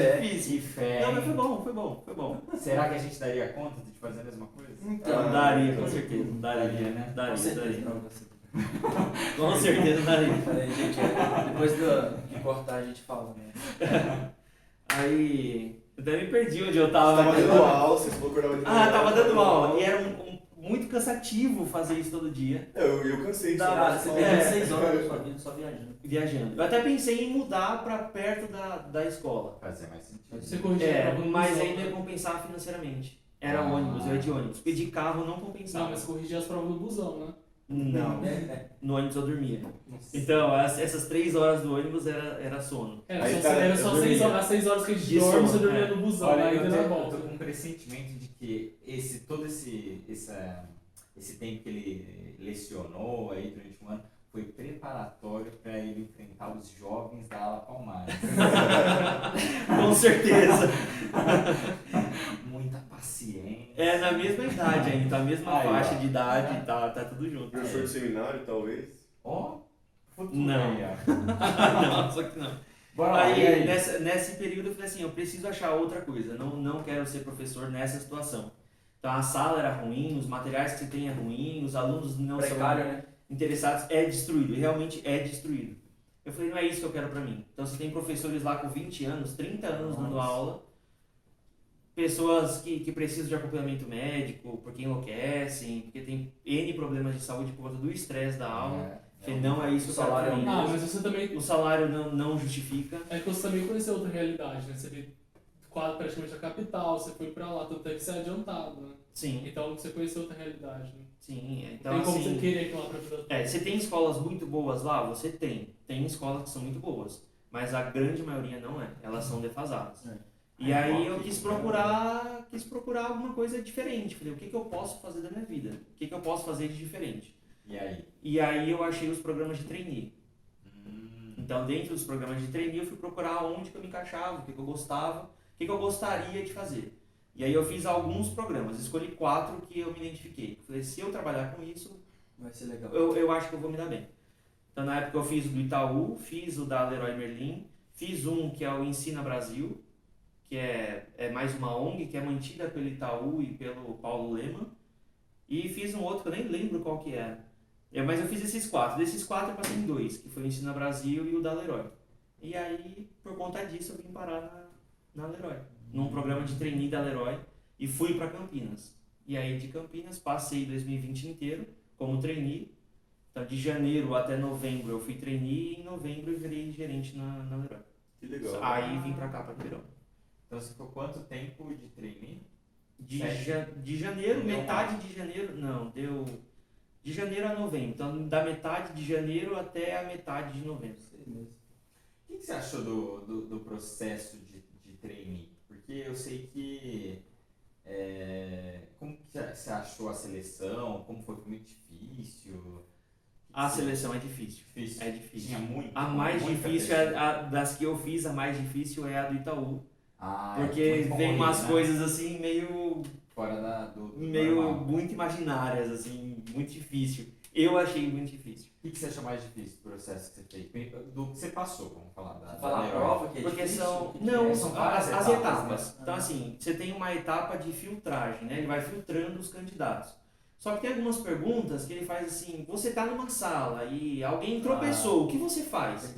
É difícil. Que fé. Não, mas foi bom, foi bom, foi bom. Será que a gente daria conta de fazer a mesma coisa? Então, Ah, daria, com certeza. Daria, Daria, né? né? Daria, com certeza. daria. Com certeza daria. Peraí, gente. é, Depois do, de cortar a gente fala, né? Aí. Eu até me perdi onde eu Você tava. tava dando aula, você falou que acordava de Ah, tava dando aula. E era um- um- muito cansativo fazer isso todo dia. É, eu, eu cansei. Só- Cara, você só- perdeu É. seis horas só viajando. Viajando. Eu até pensei em mudar pra perto da, da escola. Fazer mais sentido. Você corrigiu a É, mas ainda ia né? compensar financeiramente. Era Ah. ônibus, eu ia de ônibus. Pedir carro não compensava. Não, mas corrigir as provas do busão, né? Não, É, no ônibus eu dormia. Nossa. Então, as- essas três horas do ônibus era, era sono. Era Aí, só, cara, era só seis horas, as 6 horas que a gente De dorme, você dormia é. no busão, Olha, aí eu, tenho- eu volta. tô com um pressentimento de que esse, todo esse, essa, esse tempo que ele lecionou aí durante um ano foi preparatório para ele enfrentar os jovens da ala Palmares. Com certeza. É na mesma idade ainda, a mesma Aí, ó. faixa de idade, tá, tá tudo junto. Professor de seminário, talvez. Ó, futuro Não. aí, ó. não, só que não. Bora lá, e Aí, aí? nessa, nesse período, eu falei assim: eu preciso achar outra coisa. Não, não quero ser professor nessa situação. Então, a sala era ruim, os materiais que você tem é ruim, os alunos não Precário, são né? interessados. É destruído, e realmente é destruído. Eu falei: não é isso que eu quero pra mim. Então, você tem professores lá com 20 anos, 30 anos dando Nossa. aula, pessoas que, que precisam de acompanhamento médico, porque enlouquecem, porque tem N problemas de saúde por conta do estresse da aula. É, Eu falei, não é isso que eu quero pra mim. Ah, mas você também. O salário não, não justifica. É que você também conheceu outra realidade, né? Você veio quase praticamente a capital, você foi pra lá, tanto é que você é adiantado, né? Sim, Então você conheceu outra realidade, né? sim. é. Então, tem como assim, você querer ir lá pra vida É, você tem escolas muito boas lá? Você tem. Tem escolas que são muito boas. Mas a grande maioria não é. Elas são defasadas. É. E Aí, aí eu quis bacana. procurar, quis procurar alguma coisa diferente. Falei, o que, que eu posso fazer da minha vida? O que, que eu posso fazer de diferente? E aí? E aí eu achei os programas de trainee. Hum, Então, dentro dos programas de trainee, eu fui procurar onde que eu me encaixava, o que, que eu gostava, o que, que eu gostaria de fazer. E aí eu fiz alguns programas, escolhi quatro que eu me identifiquei. Falei, se eu trabalhar com isso, Vai ser legal. eu, eu acho que eu vou me dar bem. Então, na época, eu fiz o do Itaú, fiz o da Leroy Merlin, fiz um que é o Ensina Brasil, que é, é mais uma ONG, que é mantida pelo Itaú e pelo Paulo Lema. E fiz um outro que eu nem lembro qual que era. É, mas eu fiz esses quatro. Desses quatro eu passei em dois, que foi o Ensina Brasil e o da Leroy. E aí, por conta disso, eu vim parar na, na Leroy, num programa de trainee da Leroy, e fui para Campinas. E aí, de Campinas, passei 2020 inteiro como trainee. Então, de janeiro até novembro eu fui trainee e em novembro eu virei gerente na, na Leroy. Que legal. Aí vim pra cá, pra Ribeirão. Então você ficou quanto tempo de trainee? De, ja, de janeiro, deu metade de janeiro, não, deu de janeiro a novembro. Então, da metade de janeiro até a metade de novembro. O que que você achou do, do, do processo de, de trainee? Porque eu sei que. é, como que você achou a seleção? Como foi? Muito difícil? A seleção é difícil. Difícil. É difícil. Tinha muito. A mais difícil é a, das que eu fiz, a mais difícil é a do Itaú. Ah, é Porque vem umas né? coisas assim meio Fora da, do, meio normal. muito imaginárias, assim, muito difícil. Eu achei muito difícil. O que, que você achou mais difícil do processo que você fez? Do que você passou, vamos falar da, Você fala a prova que é Porque difícil? são. que que Não, é? são as, várias as etapas, etapas. né? Então, Ah. assim, você tem uma etapa de filtragem, né? Ele vai filtrando os candidatos. Só que tem algumas perguntas que ele faz assim: você tá numa sala e alguém tropeçou, o que você faz?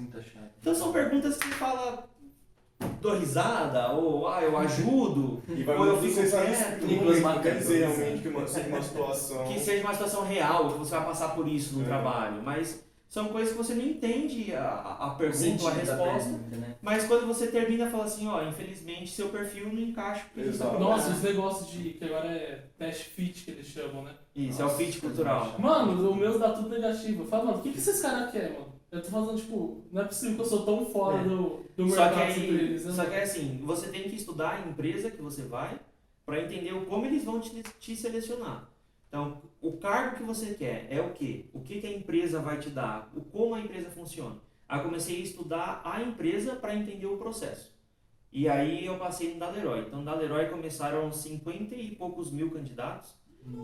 Então são perguntas que fala, dou risada, ou ah, eu ajudo, E vai Ou eu fico quieto, Nicolas não quer dizer né? realmente que uma, seja uma situação. que seja uma situação real, que você vai passar por isso no É. trabalho. Mas são coisas que você não entende a, a- pergunta a resposta. pergunta, né? Mas quando você termina, fala assim, ó, infelizmente seu perfil não encaixa tá Exato. Nossa, esse negócio de. que agora é teste fit que eles chamam, né? Isso, é o fit cultural. Mano, o meu dá tudo negativo. Eu falo, mano, o que, que esses caras querem, mano? Eu tô falando, tipo, não é possível que eu sou tão fora É. do, do Só que, mercado aí, eles, né? só que é assim, você tem que estudar a empresa que você vai para entender o- como eles vão te, te selecionar. Então, o cargo que você quer é o quê? O que, que a empresa vai te dar? O como a empresa funciona? Aí eu comecei a estudar a empresa para entender o processo. E aí eu passei no da Leroy. Então, da Leroy começaram 50 e poucos mil candidatos.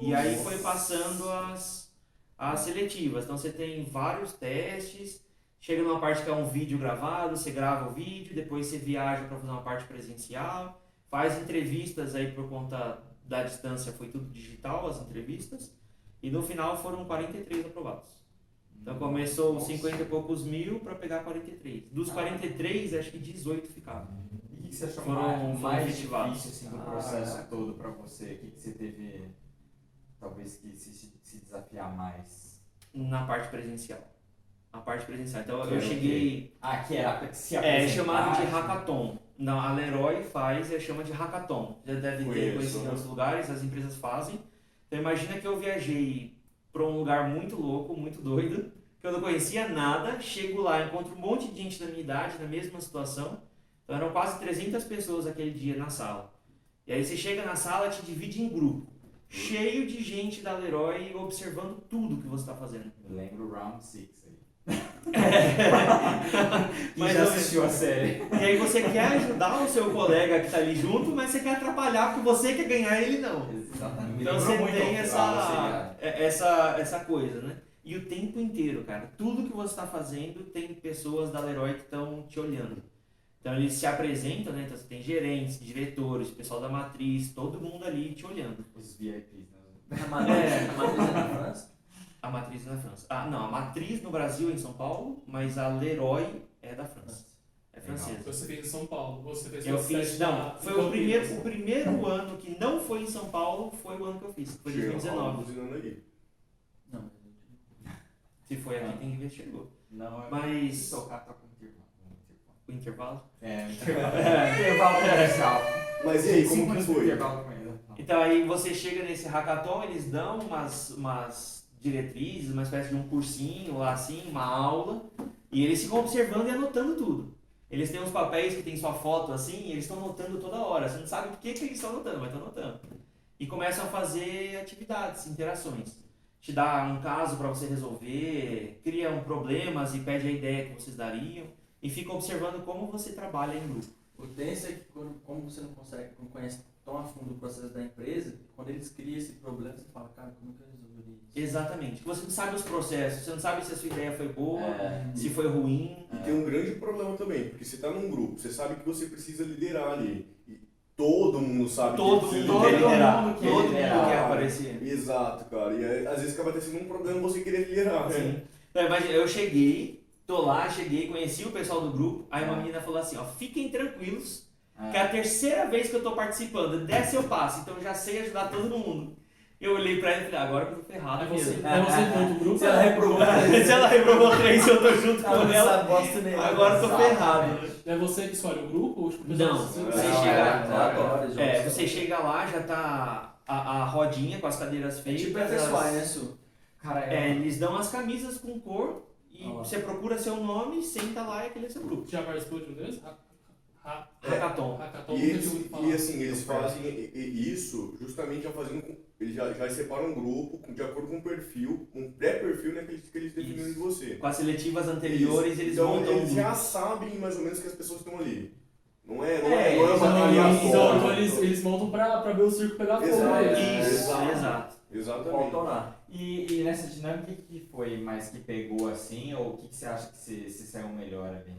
E aí foi passando as, as seletivas. Então você tem vários testes, chega numa parte que é um vídeo gravado, você grava o vídeo, depois você viaja para fazer uma parte presencial, faz entrevistas aí por conta da distância, foi tudo digital as entrevistas, e no final foram 43 aprovados. Então começou Nossa. 50 e poucos mil para pegar 43. Dos 43, acho que 18 ficavam. E o que, que você achou Foram- mais, mais difícil assim, do Ah, processo todo pra você? O que, que você teve, talvez, que se, se desafiar mais? Na parte presencial. A parte presencial. Então Que eu o cheguei. Ah, que era se É chamado de assim. hackathon. Não, a Leroy faz e é chama de hackathon. Já deve ter Conheço, conhecido em outros lugares, as empresas fazem. Então imagina que eu viajei para um lugar muito louco, muito doido, que eu não conhecia nada, chego lá, encontro um monte de gente da minha idade, na mesma situação. Então eram quase 300 pessoas aquele dia na sala. E aí você chega na sala, te divide em grupo, cheio de gente da Leroy observando tudo que você está fazendo. Eu lembro o Round 6 aí. Mas Mas já assistiu a série. E aí você quer ajudar o seu colega que tá ali junto, mas você quer atrapalhar porque você quer ganhar ele não. Exatamente. Então você muito tem essa, é- essa, essa coisa, né? E o tempo inteiro, cara. Tudo que você está fazendo tem pessoas da Leroy que estão te olhando. Então eles se apresentam, né? Então você tem gerentes, diretores, pessoal da matriz, todo mundo ali te olhando. Os VIPs, né? A matriz, É. a matriz é na França? A matriz é na França. Ah, não, a matriz no Brasil é em São Paulo, mas a Leroy é da França. É francesa. Você fez em São Paulo, você fez Eu fiz, não, foi o primeiro, o primeiro ano que não foi em São Paulo, foi o ano que eu fiz, foi Chega, ó, 2019. buzinando aí. Não. Se foi aqui, tem que ver se chegou. Não, é Mas- tocar, toca um intervalo. intervalo. O intervalo. É, intervalo. intervalo comercial. Mas e aí, como que foi? Então aí você chega nesse hackathon, eles dão umas, umas diretrizes, uma espécie de um cursinho lá assim, uma aula, e eles ficam observando e anotando tudo. Eles têm uns papéis que tem sua foto assim, e eles estão anotando toda hora. Você não sabe por que, que eles estão anotando, mas estão anotando. E começam a fazer atividades, interações. Te dá um caso para você resolver, criam problemas e pede a ideia que vocês dariam, e ficam observando como você trabalha em grupo. O tenso é que como você não consegue, não conhece tão a fundo o processo da empresa, quando eles criam esse problema, você fala, cara, como que? Exatamente. Você não sabe os processos, você não sabe se a sua ideia foi boa, É. se foi ruim. E tem um grande problema também, porque você tá num grupo, você sabe que você precisa liderar ali. E todo mundo sabe Todo que mundo precisa quer liderar. liderar. mundo quer Todo mundo liderar. quer aparecer. Exato, cara. E aí, às vezes acaba tendo um problema você querer liderar, né? Sim. Então, imagina, eu cheguei, tô lá, cheguei, conheci o pessoal do grupo, aí uma menina falou assim, ó, fiquem tranquilos, que é a terceira vez que eu tô participando, dessa eu passo, então eu já sei ajudar todo mundo. Eu olhei pra ela e falei, agora que eu tô ferrado É você, mesmo. é você que monta o grupo? Se ela reprovou, Se ela reprovou três, eu tô junto ela com ela, agora eu tô ferrado. É você que escolhe o grupo? Ou, tipo, o pessoal Não, se- você chega, é, já. É, você chega lá, já tá a, a rodinha com as cadeiras É feitas. tipo FSY, né, Su? Cara, É, é. eles dão as camisas com cor e Ah lá. você procura seu nome, senta lá e aquele é seu grupo. Já participou de um deles? Ha- Hackathon. Hackathon, E, eles, e assim, eles fazem i- i- isso justamente já fazendo. Eles já, já separam um grupo de acordo com o perfil, um pré-perfil né, que eles, que eles definiram de você. Com as seletivas anteriores, Isso. eles então, montam um eles já grupo. sabem mais ou menos que as pessoas estão ali. Não é, não É, é, não é eles uma aleatória. Então, então eles, eles montam pra, pra ver o circo pegar fogo Exato. mesmo. É, Isso, exato. exato. Exatamente. Lá. E, e nessa dinâmica, o que que foi mais que pegou assim? Ou o que, que você acha que se, se saiu melhor ali?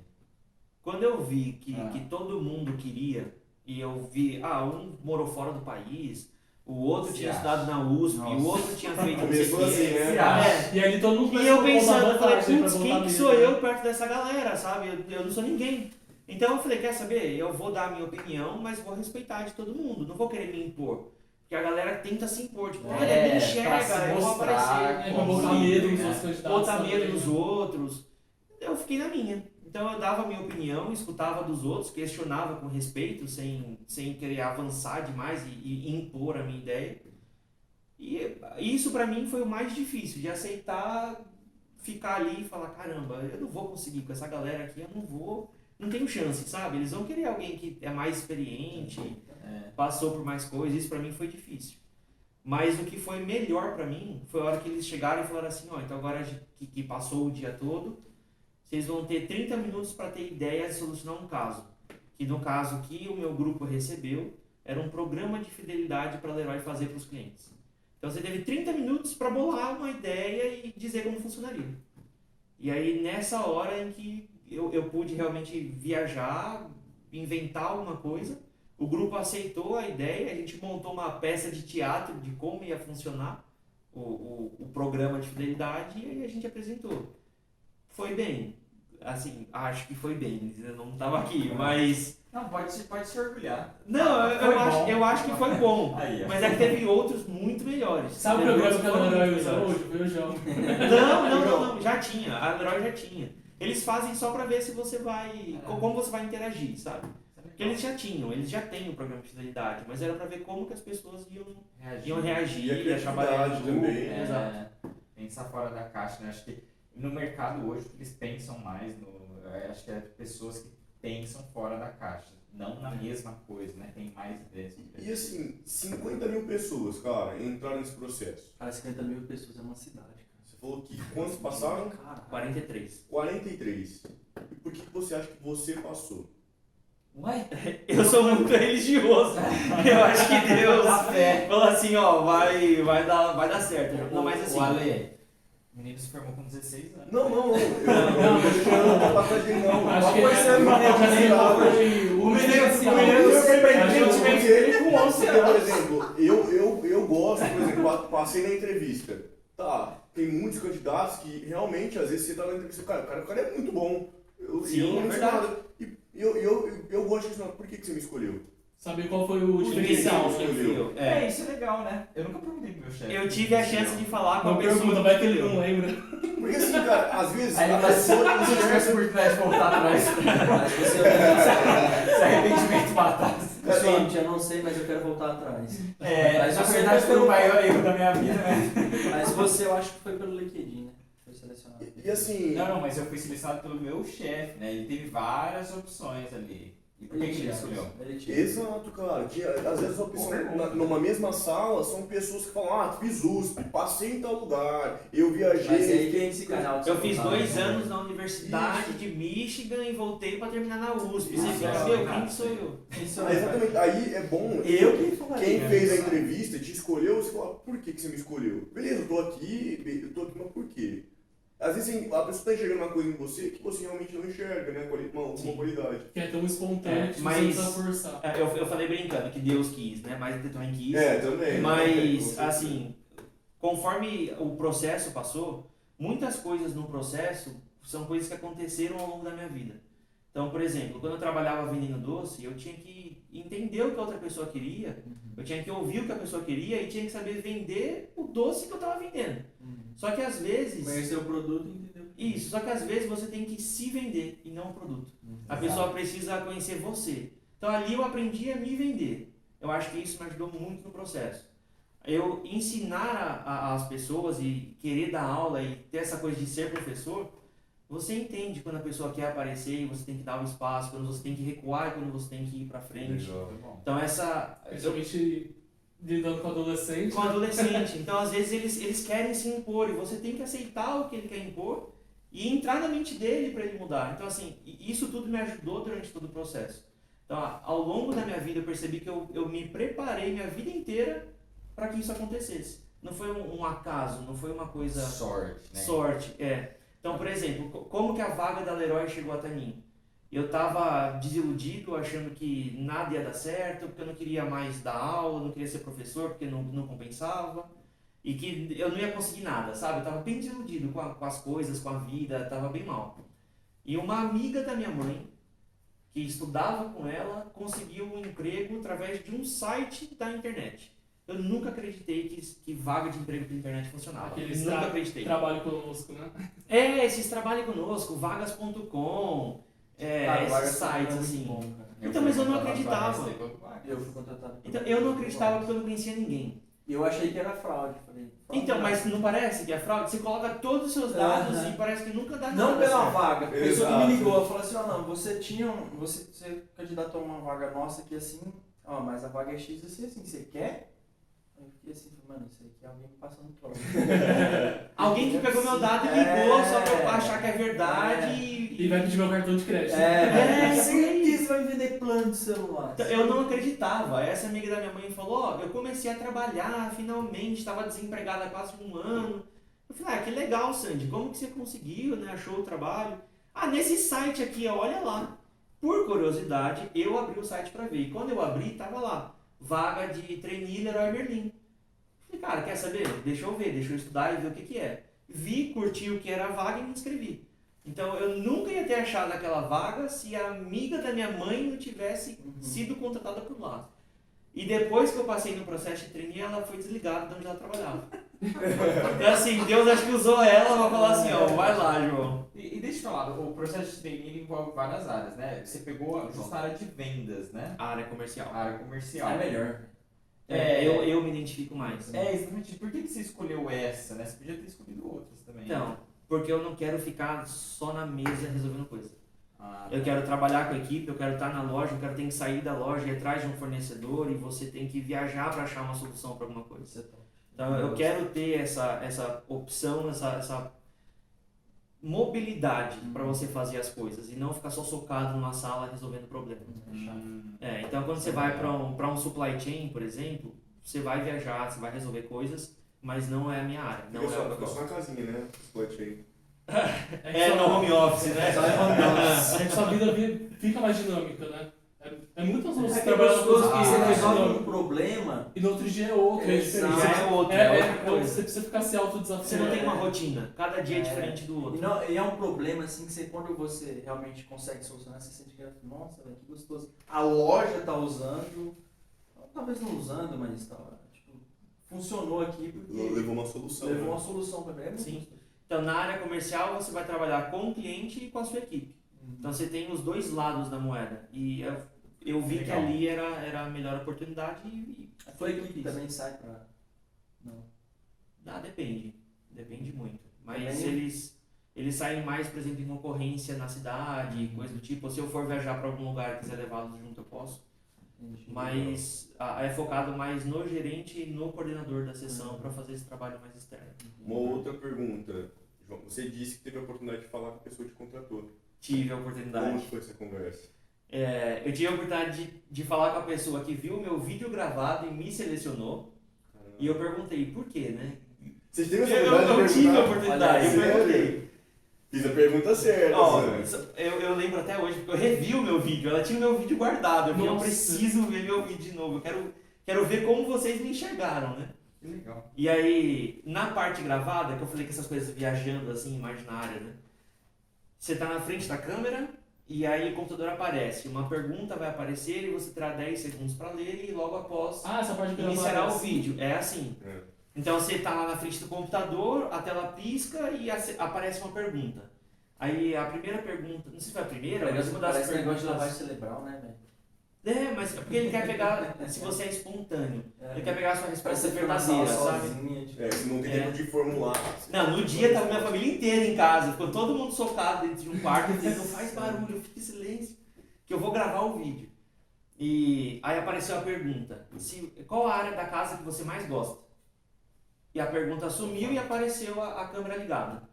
Quando eu vi que, Ah. que todo mundo queria, e eu vi, ah, um morou fora do país, o outro Se tinha acha. estudado na USP, Nossa. o outro tinha feito não sei o quê. assim, né? É. E ali todo mundo E eu pensando, eu falei, putz, quem que sou né? eu perto dessa galera, sabe? Eu, eu não sou ninguém. Então eu falei, quer saber? Eu vou dar a minha opinião, mas vou respeitar de todo mundo. Não vou querer me impor. Porque a galera tenta se impor, tipo, olha, É, me enxerga, eu vou aparecer. É botar medo nos né? outros botar medo nos outros. Eu fiquei na minha. Então eu dava a minha opinião, escutava dos outros, questionava com respeito, sem, sem querer avançar demais e, e impor a minha ideia. E isso pra mim foi o mais difícil, de aceitar ficar ali e falar, caramba, eu não vou conseguir com essa galera aqui, eu não vou, não tenho chance, sabe? Eles vão querer alguém que é mais experiente, É. passou por mais coisas, isso pra mim foi difícil. Mas o que foi melhor pra mim foi a hora que eles chegaram e falaram assim, ó, então agora que, que passou o dia todo, vocês vão ter 30 minutos para ter ideia de solucionar um caso. Que no caso que o meu grupo recebeu, era um programa de fidelidade para Leroy fazer para os clientes. Então você teve 30 minutos para bolar uma ideia e dizer como funcionaria. E aí nessa hora em que eu, eu pude realmente viajar, inventar alguma coisa, o grupo aceitou a ideia, a gente montou uma peça de teatro de como ia funcionar o, o, o programa de fidelidade e aí a gente apresentou. Foi bem, assim, acho que foi bem, eu não estava aqui, mas... Não, pode, se- pode se orgulhar. Não, eu, eu acho, eu acho que foi bom, Aí, mas é que teve outros muito melhores. Sabe o programa que a muito usa hoje? Foi o João. Não, não, não, não, já tinha. A Android já tinha. Eles fazem só pra ver se você vai. Co- como você vai interagir, sabe? Porque eles já tinham, eles já têm o programa de fidelidade, mas era pra ver como que as pessoas iam, iam reagir, E a criatividade também. É. Pensar fora da caixa, né? Acho que no mercado hoje o que eles pensam mais, no, é, acho que é pessoas que pensam fora da caixa, não na mesma coisa, né? Tem mais ideias. E assim, 50 mil pessoas, cara, entraram nesse processo. Cara, 50 mil pessoas é uma cidade, cara. Você falou que quantos passaram? Cara, 43. 43. E por que que você acha que você passou? Ué? Eu sou muito religioso. Eu acho que Deus A fé. falou assim, ó, vai, vai, dar, vai dar certo. Não, mas assim. O Ale, o menino se formou com 16 anos. Não, não, não. Eu não não tô passando de não. Acho Qual que foi O o menino- diferencial. o gente, porque- ele com 11 Porque, por anos. exemplo, eu, eu, eu gosto, por exemplo, pa- passei na entrevista. Tá, tem muitos candidatos que realmente, às vezes, você tá na entrevista, cara, o cara, o cara é muito bom. Eu, Sim, eu é não verdade. E eu, eu, eu, eu gosto de questionar, por que, que você me escolheu? Saber qual foi o O diferencial. diferencial. né? É, É. isso é legal, né? Eu nunca perguntei pro meu chefe. Eu tive a chance de falar com a Não pessoa. pergunta, vai que ele não lembra. Porque assim, cara, às vezes Aí a se pessoa se eu tivesse oportunidade de voltar atrás, mas você é se arrependimento matasse. Gente, eu não sei, mas eu quero voltar atrás. É, Mas na verdade foi o maior erro da minha vida, né? Mas você, eu acho que foi pelo LinkedIn, né? Foi selecionado. E assim, Não, não, mas eu fui selecionado pelo meu chefe, né? Ele teve várias opções ali. E por que, que ele escolheu? Exato, cara. Tinha, às vezes opção na- numa mesma sala são pessoas que falam, ah, fiz USP, passei em tal lugar, eu viajei. Mas aí quem esse canal que Eu fiz dois né? anos na Universidade de Michigan e voltei pra terminar na USP. Você Isso, é. Quem que sou eu? Quem sou eu? exatamente. Aí é bom. Eu que falei. Quem né? fez a entrevista te escolheu, você fala, por que, que você me escolheu? Beleza, eu tô aqui, eu tô aqui, mas por quê? Às vezes assim, a pessoa tá enxergando uma coisa em você que você realmente não enxerga, né? Uma, uma qualidade. Que é tão espontâneo É, que você mas- não precisa forçar. É, Eu, eu falei brincando que Deus quis, né? Mas ele também quis. É, também. Mas, Você- assim, conforme o processo passou, muitas coisas no processo são coisas que aconteceram ao longo da minha vida. Então, por exemplo, quando eu trabalhava vendendo doce, eu tinha que entender o que a outra pessoa queria, eu tinha que ouvir o que a pessoa queria e tinha que saber vender o doce que eu estava vendendo. Uhum. Só que às vezes. Conhecer o produto e entender. Isso, só que às vezes você tem que se vender e não o produto. A Exato. pessoa precisa conhecer você. Então ali eu aprendi a me vender. Eu acho que isso me ajudou muito no processo. Eu ensinar a- a- as pessoas e querer dar aula e ter essa coisa de ser professor, você entende quando a pessoa quer aparecer e você tem que dar o espaço, quando você tem que recuar e quando você tem que ir pra frente. Legal. Então essa Principalmente lidando com adolescente. com adolescente. Então, às vezes, eles, eles querem se impor e você tem que aceitar o que ele quer impor e entrar na mente dele para ele mudar. Então, assim, isso tudo me ajudou durante todo o processo. Então, a- ao longo da minha vida, eu percebi que eu, eu me preparei minha vida inteira para que isso acontecesse. não foi um, um acaso, não foi uma coisa Sorte, né? sorte, é. Então, por exemplo, co- como que a vaga da Leroy chegou até mim? Eu tava desiludido, achando que nada ia dar certo, porque eu não queria mais dar aula, não queria ser professor, porque não, não compensava. E que eu não ia conseguir nada, sabe? Eu tava bem desiludido com, a- com as coisas, com a vida, tava bem mal. E uma amiga da minha mãe, que estudava com ela, conseguiu um emprego através de um site da internet. Eu nunca acreditei que, que vaga de emprego pela internet funcionava. Aqueles nunca tra- acreditei. Trabalho conosco, né? É, esses trabalham conosco, vagas.com, é, Cara, esses vaga sites é assim. bom. Então, mas eu não acreditava. vagas. Eu fui contratado. Então, eu não acreditava porque eu não conhecia ninguém. Eu achei que era fraude. Falei, fraude Então, não. mas não parece que é fraude? Você coloca todos os seus dados e parece que nunca dá Não nada pela certo. vaga. A pessoa que me ligou, falou assim, ó, não, você tinha um, você, você candidatou a uma vaga nossa aqui assim, ó, mas a vaga é X assim, assim, você quer? Eu fiquei assim, mano, isso aqui é alguém me passando troca. Alguém que pegou meu dado e ligou É. só pra eu achar que é verdade É. e... E vai pedir meu cartão de crédito. É, É, certeza vai me vender plano de celular. Então, Eu não acreditava. Essa amiga da minha mãe falou, ó, eu comecei a trabalhar finalmente, estava desempregada há quase um ano. Eu falei, ah, que legal, Sandy, como que você conseguiu, né? Achou o trabalho? Ah, nesse site aqui, ó, olha lá. Por curiosidade, eu abri o site para ver. E quando eu abri, tava lá, vaga de trainee Leroy Merlin. Falei, cara, quer saber? Deixa eu ver, deixa eu estudar e ver o que que é. Vi, curti o que era a vaga e me inscrevi. Então eu nunca ia ter achado aquela vaga se a amiga da minha mãe não tivesse Uhum. sido contratada por lá. E depois que eu passei no processo de trainee, ela foi desligada de onde ela trabalhava. Então assim, Deus acho que usou ela pra falar assim, ó, vai lá, João. E, e deixa eu falar, o processo de training ele envolve várias áreas, né? Você pegou justo a área de vendas, né? A área comercial. A área comercial. É melhor. É, eu, eu me identifico mais. É, exatamente. Por que, que você escolheu essa, né? Você podia ter escolhido outras também. né? Então, porque eu não quero ficar só na mesa resolvendo coisa. Ah, Eu quero trabalhar com a equipe, eu quero estar na loja, eu quero ter que sair da loja e ir atrás de um fornecedor e você tem que viajar para achar uma solução para alguma coisa. Você tá- Então eu quero ter essa, essa opção, essa, essa mobilidade para você fazer as coisas e não ficar só socado numa sala resolvendo problema. Hum, É, então quando você vai para um, pra um supply chain, por exemplo, você vai viajar, você vai resolver coisas, mas não é a minha área. Não Fica é só, eu fica só na casinha, né? Split aí. É no home office, né? Só é home office. É que sua vida vi- fica mais dinâmica, né? É, é muito gostoso É você que trabalhar gostoso coisas que você resolve um problema. E no outro dia é outro, é diferente. É outro, É, é, é, outra coisa. você precisa ficar se autodesafiando. Você não tem uma rotina, cada dia é É. diferente do E, outro. não, e é um problema assim que você, quando você realmente consegue solucionar, você sente que, nossa, velho, que gostoso. A loja tá usando, talvez não usando, mas tá, tipo, funcionou aqui porque Levou uma solução. levou né? uma solução pra mim. É Sim. gostoso. Então na área comercial você vai trabalhar com o cliente e com a sua equipe. Então você tem os dois lados da moeda. E eu, eu vi que Legal. ali era, era a melhor oportunidade e, e A foi o que fiz. também sai pra. Não. Ah, depende. Depende muito. Mas Também- eles, eles saem mais, por exemplo, em concorrência na cidade, coisa do tipo. Ou se eu for viajar para algum lugar e quiser levá-los junto, eu posso. Entendi. Mas ah, é focado mais no gerente e no coordenador da sessão para fazer esse trabalho mais externo. Uma outra pergunta. João, você disse que teve a oportunidade de falar com a pessoa que te contratou. Tive a Como oportunidade. foi essa conversa? É, eu tive a oportunidade de, de falar com a pessoa que viu o meu vídeo gravado e me selecionou. Caramba. E eu perguntei, por quê, né? Você teve essa oportunidade eu de tive a oportunidade, eu perguntei. Fiz a pergunta certa, Ó, eu, eu lembro até hoje, porque eu revi o meu vídeo, ela tinha o meu vídeo guardado. Eu falei, eu preciso ver meu vídeo de novo, eu quero, quero ver como vocês me enxergaram, né? que legal. E aí, na parte gravada, que eu falei que essas coisas viajando assim, imaginária, né? Você tá na frente da câmera e aí o computador aparece. Uma pergunta vai aparecer e você terá 10 segundos para ler e logo após Ah, essa parte iniciará o vídeo. É assim. É. Então você tá lá na frente do computador, a tela pisca e aparece uma pergunta. Aí a primeira pergunta, não sei se foi a primeira, mas uma das Parece negócio de perguntas. lavagem cerebral, né, velho? É, mas é porque ele quer pegar se você é espontâneo. Ele quer pegar a sua resposta verdadeira, sabe? sozinha, tipo, É, você não tem É. tempo de formular. Não, no dia tava minha família inteira em casa, ficou todo mundo socado dentro de um quarto, dizendo, não faz barulho, fique em silêncio, que eu vou gravar o vídeo. E aí apareceu a pergunta, se, qual a área da casa que você mais gosta? E a pergunta sumiu e apareceu a, a câmera ligada.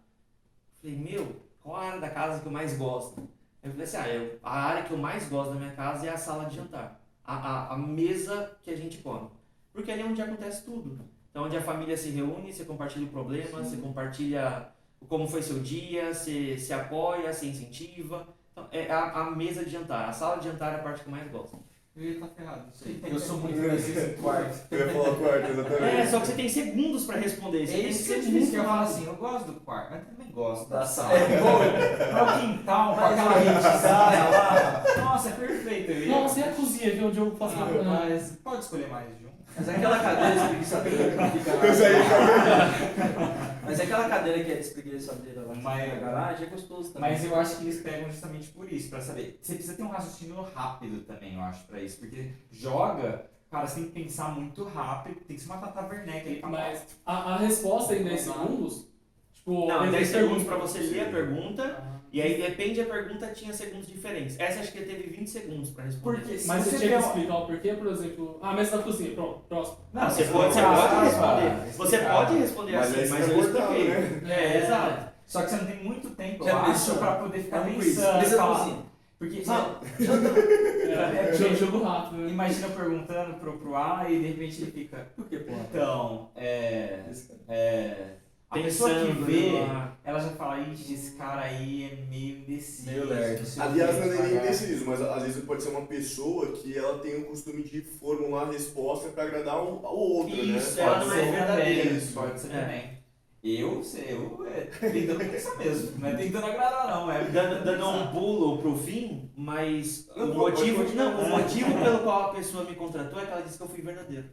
Falei, meu, qual a área da casa que eu mais gosto? Eu falei assim, ah, eu, a área que eu mais gosto da minha casa é a sala de jantar. A, a, a mesa que a gente come. Porque ali é onde acontece tudo. Então, onde a família se reúne, você compartilha o problema, você compartilha como foi seu dia, você se apoia, se incentiva. Então, é a, a mesa de jantar. A sala de jantar é a parte que eu mais gosto. Eu ia estar ferrado, não sei. Eu sou muito difícil em quarto. Eu ia falar quarto, exatamente. É, só que você tem segundos pra responder. É Você tem isso que ser disse, que eu falo assim, eu gosto do quarto, mas também gosto da sala. Pô, Pra o quintal, com aquela rentezinha lá. Nossa, é perfeito. Nossa, e a cozinha, viu? Onde eu faço Ah, mas pode escolher mais de. Mas é aquela cadeira espreguiçadeira que fica Eu saí na... Mas é aquela cadeira que é espreguiçadeira lá Mas- na garagem, é gostoso também. Mas eu acho que eles pegam justamente por isso, pra saber. Você precisa ter um raciocínio rápido também, eu acho, pra isso. Porque joga, cara, você tem que pensar muito rápido, tem que ser uma Tata Werneck ali pra Mas a, a resposta em 10 segundos, tipo... Não, em 10 segundos pra você ler a pergunta. E aí depende a pergunta, tinha segundos diferentes. Essa acho que teve 20 segundos pra responder. Porque se Mas você você tinha que uma- explicar o porquê, por exemplo... Ah, mesa da cozinha, pronto, próximo. Não, você você pode, você não pode responder. Você pode responder Mas assim, aí mas eu cortando, expliquei. né? É, exato. Só que você não tem muito tempo, Já eu acho, pra poder ficar É um quiz. pensando. Falar. cozinha. Porque Não, É, jogo, jogo rápido, né? imagina perguntando pro, pro Alan e de repente ele fica. Por que, porra? Então, é. É a pessoa que Pensando, vê, né? ela já fala, ixi, esse cara aí é meio indeciso. Meio lerdo. Aliás, não é nem devagar." indeciso, mas às vezes pode ser uma pessoa que ela tem o costume de formular a resposta pra agradar um ao outro, Isso, né? ela Pode não ser é verdadeira. também, Isso. Pode ser É. também. Eu, sei, eu é, tentando pensar mesmo. Não é tentando agradar, não. É Dando, dando um pulo pro fim, mas Não, o motivo, não, o motivo pelo qual a pessoa me contratou é que ela disse que eu fui verdadeiro.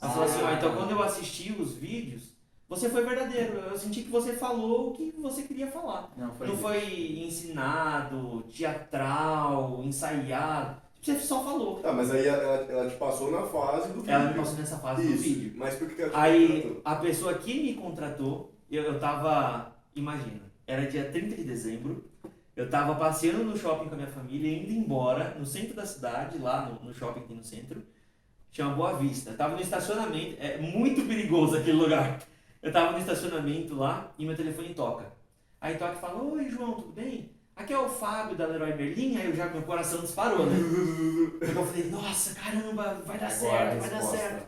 Ela falou assim, ó, então quando eu assisti os vídeos, você foi verdadeiro. Eu senti que você falou o que você queria falar. Não, foi Não foi ensinado, teatral, ensaiado. Você só falou. Tá, mas aí ela, ela te passou na fase do vídeo. Ela me passou nessa fase do Isso, vídeo. mas por que ela te Aí contratou? a pessoa que me contratou, eu, eu tava. Imagina, era dia 30 de dezembro, eu tava passeando no shopping com a minha família, indo embora, no centro da cidade, lá no, no shopping aqui no centro, chama Boa Vista. Eu tava no estacionamento, é muito perigoso aquele lugar. Eu tava no estacionamento lá e meu telefone toca. Aí toca e fala, oi João, tudo bem? Aqui é o Fábio da Leroy Merlin, aí eu já, meu coração disparou, né? Porque eu falei, nossa, caramba, vai dar Agora a certo, vai dar certo.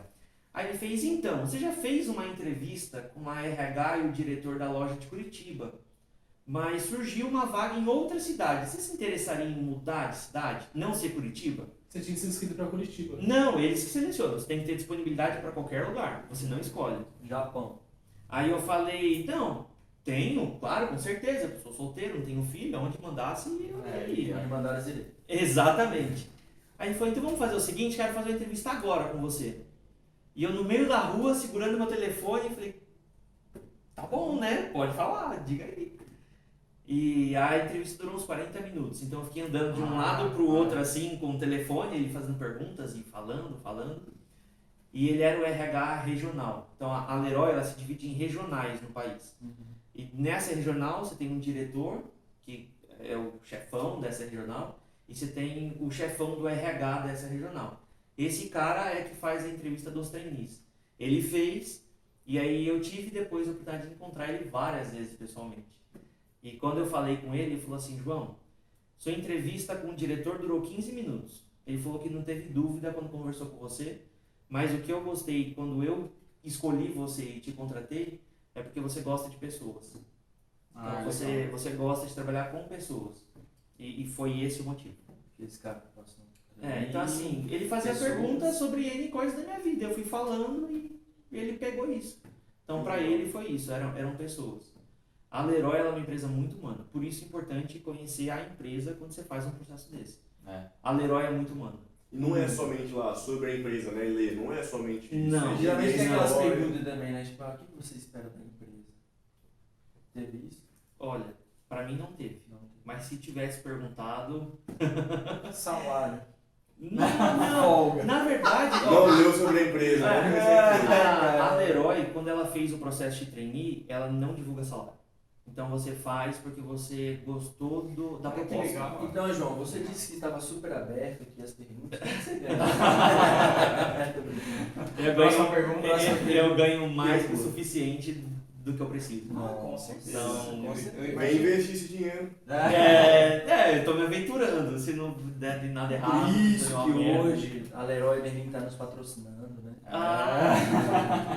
Aí ele fez, então, você já fez uma entrevista com a RH e o diretor da loja de Curitiba, mas surgiu uma vaga em outra cidade. Você se interessaria em mudar de cidade? Não ser Curitiba? Você tinha que ser inscrito pra Curitiba. Não, eles que selecionam. Você tem que ter disponibilidade para qualquer lugar. Você não escolhe. Japão. Aí eu falei, não, tenho, claro, com certeza. Eu sou solteiro, não tenho filho, aonde mandasse eu É, iria. Onde as ideias. Exatamente. Aí ele falou, então vamos fazer o seguinte, quero fazer uma entrevista agora com você. E eu no meio da rua, segurando meu telefone, falei, tá bom, né? Pode falar, diga aí. E a entrevista durou uns 40 minutos, então eu fiquei andando de um Ah, lado pro ah. outro, assim, com o telefone, ele fazendo perguntas e falando, falando. E ele era o RH regional. Então a Leroy, ela se divide em regionais no país. E nessa regional você tem um diretor, que é o chefão dessa regional, e você tem o chefão do RH dessa regional. Esse cara é que faz a entrevista dos trainees. Ele fez, e aí eu tive depois a oportunidade de encontrar ele várias vezes pessoalmente. E quando eu falei com ele, ele falou assim: João, sua entrevista com o diretor durou 15 minutos. Ele falou que não teve dúvida quando conversou com você, mas o que eu gostei quando eu escolhi você e te contratei é porque você gosta de pessoas. Ah, Então, você, você gosta de trabalhar com pessoas. E, e foi esse o motivo. Que esse cara passou. É, então assim, ele fazia pessoas. perguntas sobre N coisas da minha vida. Eu fui falando e ele pegou isso. Então pra ele foi isso, eram, eram pessoas. A Leroy ela é uma empresa muito humana. Por isso é importante conhecer a empresa quando você faz um processo desse. É. A Leroy é muito humana. E não é somente lá sobre a empresa, né, Lê? Não é somente isso. Não. É Geralmente tem aquelas perguntas também, né? Tipo, ah, o que você espera da empresa? Teve isso? Olha, pra mim não teve. Não. Mas se tivesse perguntado. Salário. Não, não. Na verdade, Não leu sobre a empresa, É, não a. A, a Leroy, quando ela fez o processo de trainee, ela não divulga salário. Então você faz porque você gostou do, da Ah, proposta. legal. Então, João, você disse que estava super aberto aqui as perguntas. O que você ganha? Tô brincando. Eu ganho, pergunta. eu, eu ganho mais que o suficiente do que eu preciso. Ah, com certeza. Então, Com certeza. Vai investir esse dinheiro. É, é, eu tô me aventurando. Se não der de nada errado. Por isso que merda. hoje a Leroy Merlin tá nos patrocinando, né? Ah.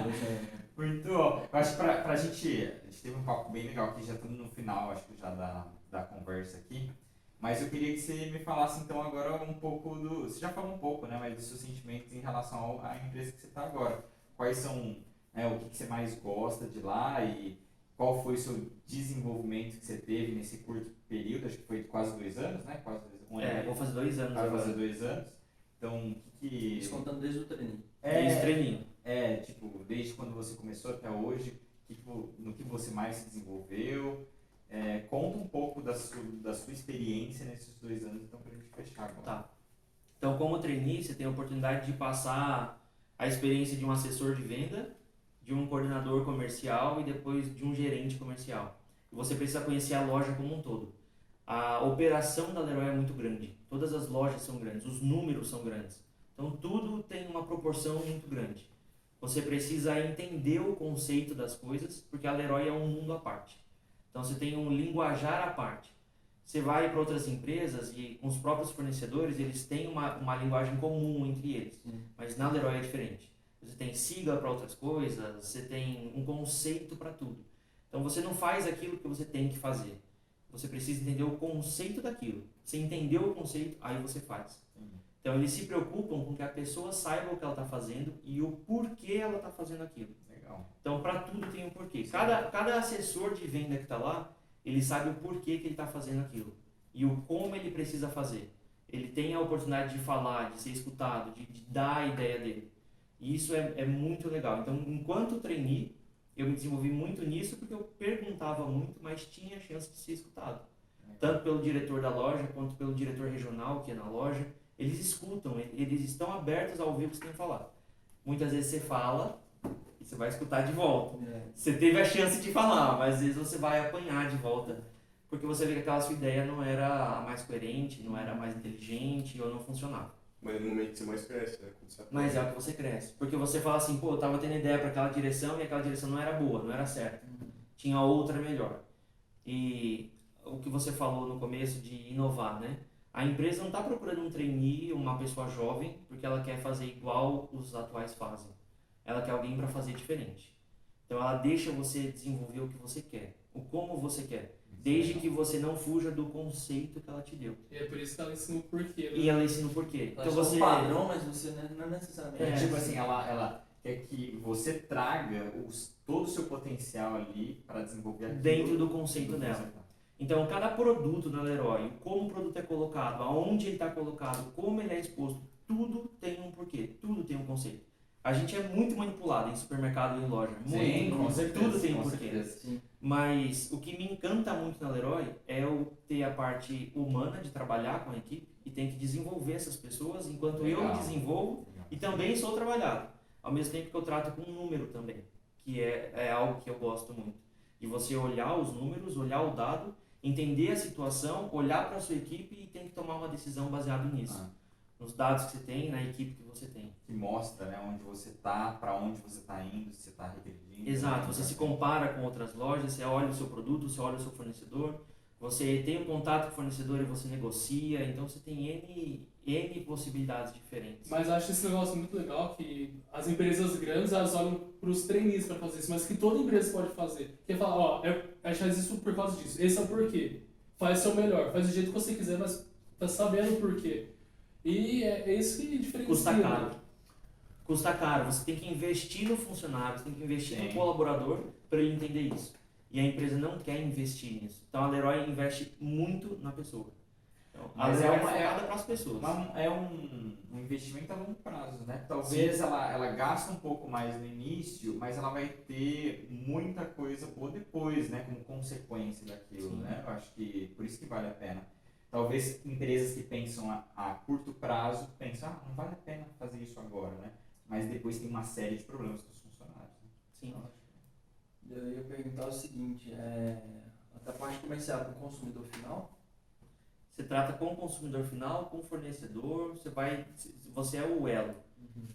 Muito bom. Eu acho que pra, pra gente. Teve um papo bem legal aqui, já estamos no final, acho que já da, da conversa aqui. Mas eu queria que você me falasse então agora um pouco do. Você já falou um pouco, né? Mas dos seus sentimentos em relação ao- à empresa que você está agora. Quais são né, o que, que você mais gosta de lá e qual foi o seu desenvolvimento que você teve nesse curto período? Acho que foi quase dois anos, né? Quase dois, um É, vou fazer dois anos Vai agora. fazer dois anos. Então, o que que. Descontando desde o treininho. É esse treininho. É, tipo, desde quando você começou até hoje, que vo- no que você mais se desenvolveu? É, conta um pouco da sua, da sua experiência nesses dois anos, então, pra gente fechar agora. Tá. Então, como trainee, você tem a oportunidade de passar a experiência de um assessor de venda, de um coordenador comercial e depois de um gerente comercial. Você precisa conhecer a loja como um todo. A operação da Leroy é muito grande. Todas as lojas são grandes, os números são grandes. Então, tudo tem uma proporção muito grande. Você precisa entender o conceito das coisas, porque a Leroy é um mundo à parte. Então, você tem um linguajar à parte. Você vai para outras empresas e com os próprios fornecedores, eles têm uma, uma linguagem comum entre eles. Sim. Mas na Leroy é diferente. Você tem sigla para outras coisas, você tem um conceito para tudo. Então você não faz aquilo que você tem que fazer. Você precisa entender o conceito daquilo. Você entendeu o conceito, aí você faz. Então eles se preocupam com que a pessoa saiba o que ela está fazendo e o porquê ela está fazendo aquilo. Legal. Então, para tudo tem um porquê. Cada, cada assessor de venda que está lá, ele sabe o porquê que ele está fazendo aquilo e o como ele precisa fazer. Ele tem a oportunidade de falar, de ser escutado, de, de dar a ideia dele. E isso é, é muito legal. Então, enquanto trainee, eu me desenvolvi muito nisso porque eu perguntava muito, mas tinha a chance de ser escutado. Tanto pelo diretor da loja quanto pelo diretor regional que é na loja. Eles escutam, eles estão abertos a ouvir o que você tem que falar. Muitas vezes você fala e você vai escutar de volta. É. Você teve a chance de falar, mas às vezes você vai apanhar de volta. Porque você vê que aquela sua ideia não era a mais coerente, não era a mais inteligente ou não funcionava. Mas no momento que você mais cresce, né? Mas é o que você cresce. Porque você fala assim, pô, eu tava tendo ideia para aquela direção e aquela direção não era boa, não era certa. Tinha outra melhor. E o que você falou no começo de inovar, né? A empresa não está procurando um trainee, uma pessoa jovem, porque ela quer fazer igual os atuais fazem. Ela quer alguém para fazer diferente. Então ela deixa você desenvolver o que você quer, o como você quer, desde que você não fuja do conceito que ela te deu. E é por isso que ela ensina o porquê. né? E ela ensina o porquê. Então Então você... você um padrão, mas você não é- não é necessariamente. É. tipo assim, ela, ela quer que você traga os, todo o seu potencial ali para desenvolver aquilo. dentro do conceito do dela. conceito. Então, cada produto da Leroy, como o produto é colocado, aonde ele está colocado, como ele é exposto, tudo tem um porquê, tudo tem um conceito. A gente é muito manipulado em supermercado e em loja. Muito. Sim, com certeza. Tudo tem um porquê. Mas o que me encanta muito na Leroy é eu ter a parte humana de trabalhar com a equipe e tem que desenvolver essas pessoas enquanto eu Legal. me desenvolvo Legal. e também sou trabalhado. Ao mesmo tempo que eu trato com um número também, que é, é algo que eu gosto muito. De você olhar os números, olhar o dado, entender a situação, olhar para a sua equipe e tem que tomar uma decisão baseada nisso. Ah, Nos dados que você tem, na equipe que você tem. que mostra né, onde você tá, para onde você tá indo, se você tá regredindo. Exato, você se compara com outras lojas, você olha o seu produto, você olha o seu fornecedor, você tem um contato com o fornecedor e você negocia, então você tem N, N possibilidades diferentes. Mas acho esse negócio muito legal que as empresas grandes elas olham para os trainees para fazer isso, mas que toda empresa pode fazer. Que é falar, ó, é, a gente faz isso por causa disso. Esse é o porquê. Faz o seu melhor, faz do jeito que você quiser, mas tá sabendo o porquê. E é, é isso que diferencia. Custa né? caro. Custa caro. Você tem que investir no funcionário, você tem que investir Sim. no colaborador para ele entender isso. E a empresa não quer investir nisso. Então a Leroy investe muito na pessoa. Então, Mas é é, uma- é- para as pessoas. Mas é um, um investimento a longo prazo, né? Talvez ela, ela gasta um pouco mais no início, mas ela vai ter muita coisa boa depois, né? Como consequência daquilo, Sim. né? Eu acho que por isso que vale a pena. Talvez empresas que pensam a, a curto prazo pensam, ah, não vale a pena fazer isso agora, né? Mas depois tem uma série de problemas com os funcionários. Né? Sim. Eu ia perguntar o seguinte, é, a parte comercial para o consumidor final, Você trata com o consumidor final, com o fornecedor, você vai, você é o elo.